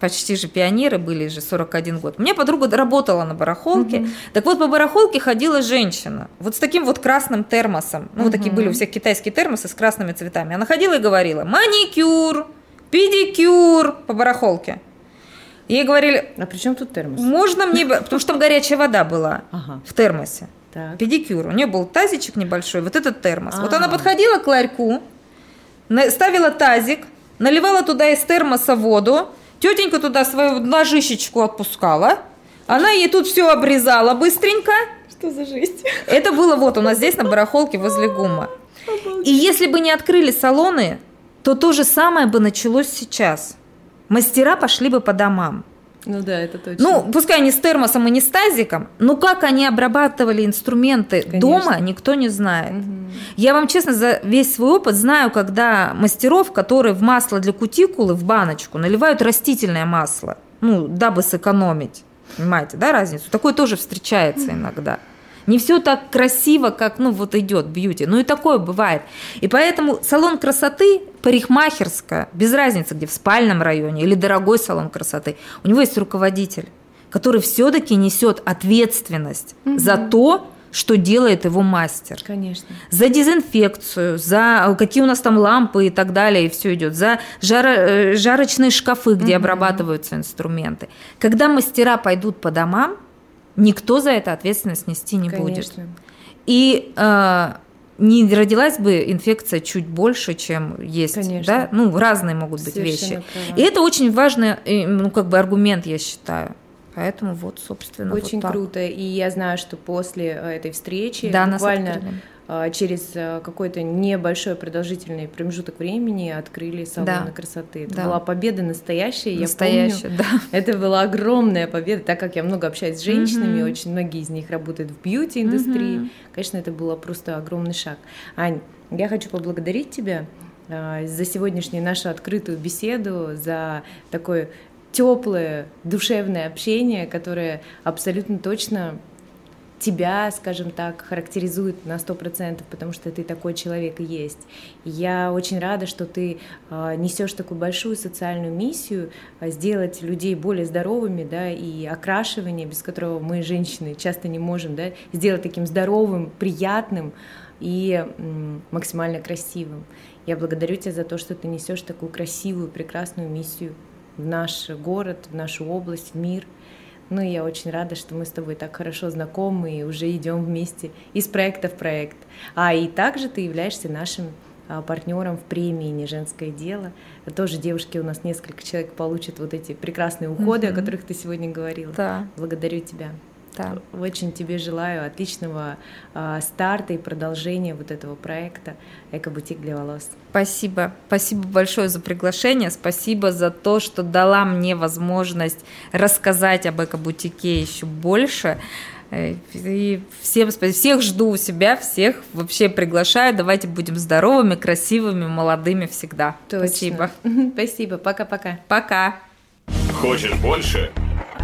почти же пионеры были же 41 год. У меня подруга работала на барахолке. Mm-hmm. Так вот, по барахолке ходила женщина. Вот с таким вот красным термосом. Ну, mm-hmm. вот такие были у всех китайские термосы с красными цветами. Она ходила и говорила, маникюр, педикюр по барахолке. Ей говорили... А при чем тут термос? Можно мне... Потому что там горячая вода была ага. в термосе. Так. Педикюр. У нее был тазичек небольшой, вот этот термос. А-а-а. Вот она подходила к ларьку, ставила тазик, наливала туда из термоса воду, тетенька туда свою ножищечку отпускала, она ей тут все обрезала быстренько. Что за жесть? Это было вот у нас здесь на барахолке возле ГУМа. И если бы не открыли салоны, то то же самое бы началось сейчас мастера пошли бы по домам. Ну да, это точно. Ну, пускай не с термосом и не с тазиком, но как они обрабатывали инструменты Конечно. дома, никто не знает. Угу. Я вам честно за весь свой опыт знаю, когда мастеров, которые в масло для кутикулы, в баночку, наливают растительное масло, ну, дабы сэкономить. Понимаете, да, разницу? Такое тоже встречается иногда. Не все так красиво, как, ну, вот идет бьюти. Ну, и такое бывает. И поэтому салон красоты, парикмахерская, без разницы, где в спальном районе или дорогой салон красоты, у него есть руководитель, который все-таки несет ответственность угу. за то, что делает его мастер. Конечно. За дезинфекцию, за какие у нас там лампы и так далее, и все идет, за жаро, э, жарочные шкафы, где угу. обрабатываются инструменты. Когда мастера пойдут по домам, никто за это ответственность нести не Конечно. будет. И э, не родилась бы инфекция чуть больше, чем есть, Конечно. да? Ну, разные могут быть Совершенно вещи. Права. И это очень важный, ну, как бы аргумент, я считаю. Поэтому вот, собственно, Очень вот круто. И я знаю, что после э, этой встречи да, буквально через э, какой-то небольшой продолжительный промежуток времени открыли салоны да. красоты. Это да. была победа настоящая, настоящая, я помню. Да. [LAUGHS] Это была огромная победа, так как я много общаюсь с женщинами, угу. очень многие из них работают в бьюти-индустрии. Угу. Конечно, это было просто огромный шаг. Ань, я хочу поблагодарить тебя а, за сегодняшнюю нашу открытую беседу, за такое теплое, душевное общение, которое абсолютно точно тебя, скажем так, характеризует на сто процентов, потому что ты такой человек и есть. Я очень рада, что ты э, несешь такую большую социальную миссию э, сделать людей более здоровыми, да, и окрашивание, без которого мы, женщины, часто не можем, да, сделать таким здоровым, приятным и максимально красивым. Я благодарю тебя за то, что ты несешь такую красивую, прекрасную миссию в наш город, в нашу область, в мир – ну, я очень рада, что мы с тобой так хорошо знакомы и уже идем вместе из проекта в проект. А и также ты являешься нашим а, партнером в премии «Не женское дело». Тоже девушки у нас несколько человек получат вот эти прекрасные уходы, mm-hmm. о которых ты сегодня говорила. Да. Благодарю тебя. Да. Очень тебе желаю отличного э, старта и продолжения вот этого проекта «Эко-бутик для волос». Спасибо. Спасибо большое за приглашение. Спасибо за то, что дала мне возможность рассказать об эко-бутике еще больше. Э, и всем спасибо. Всех жду у себя, всех вообще приглашаю. Давайте будем здоровыми, красивыми, молодыми всегда. Точно. Спасибо. [LAUGHS] Спасибо. Пока-пока. Пока. Хочешь больше?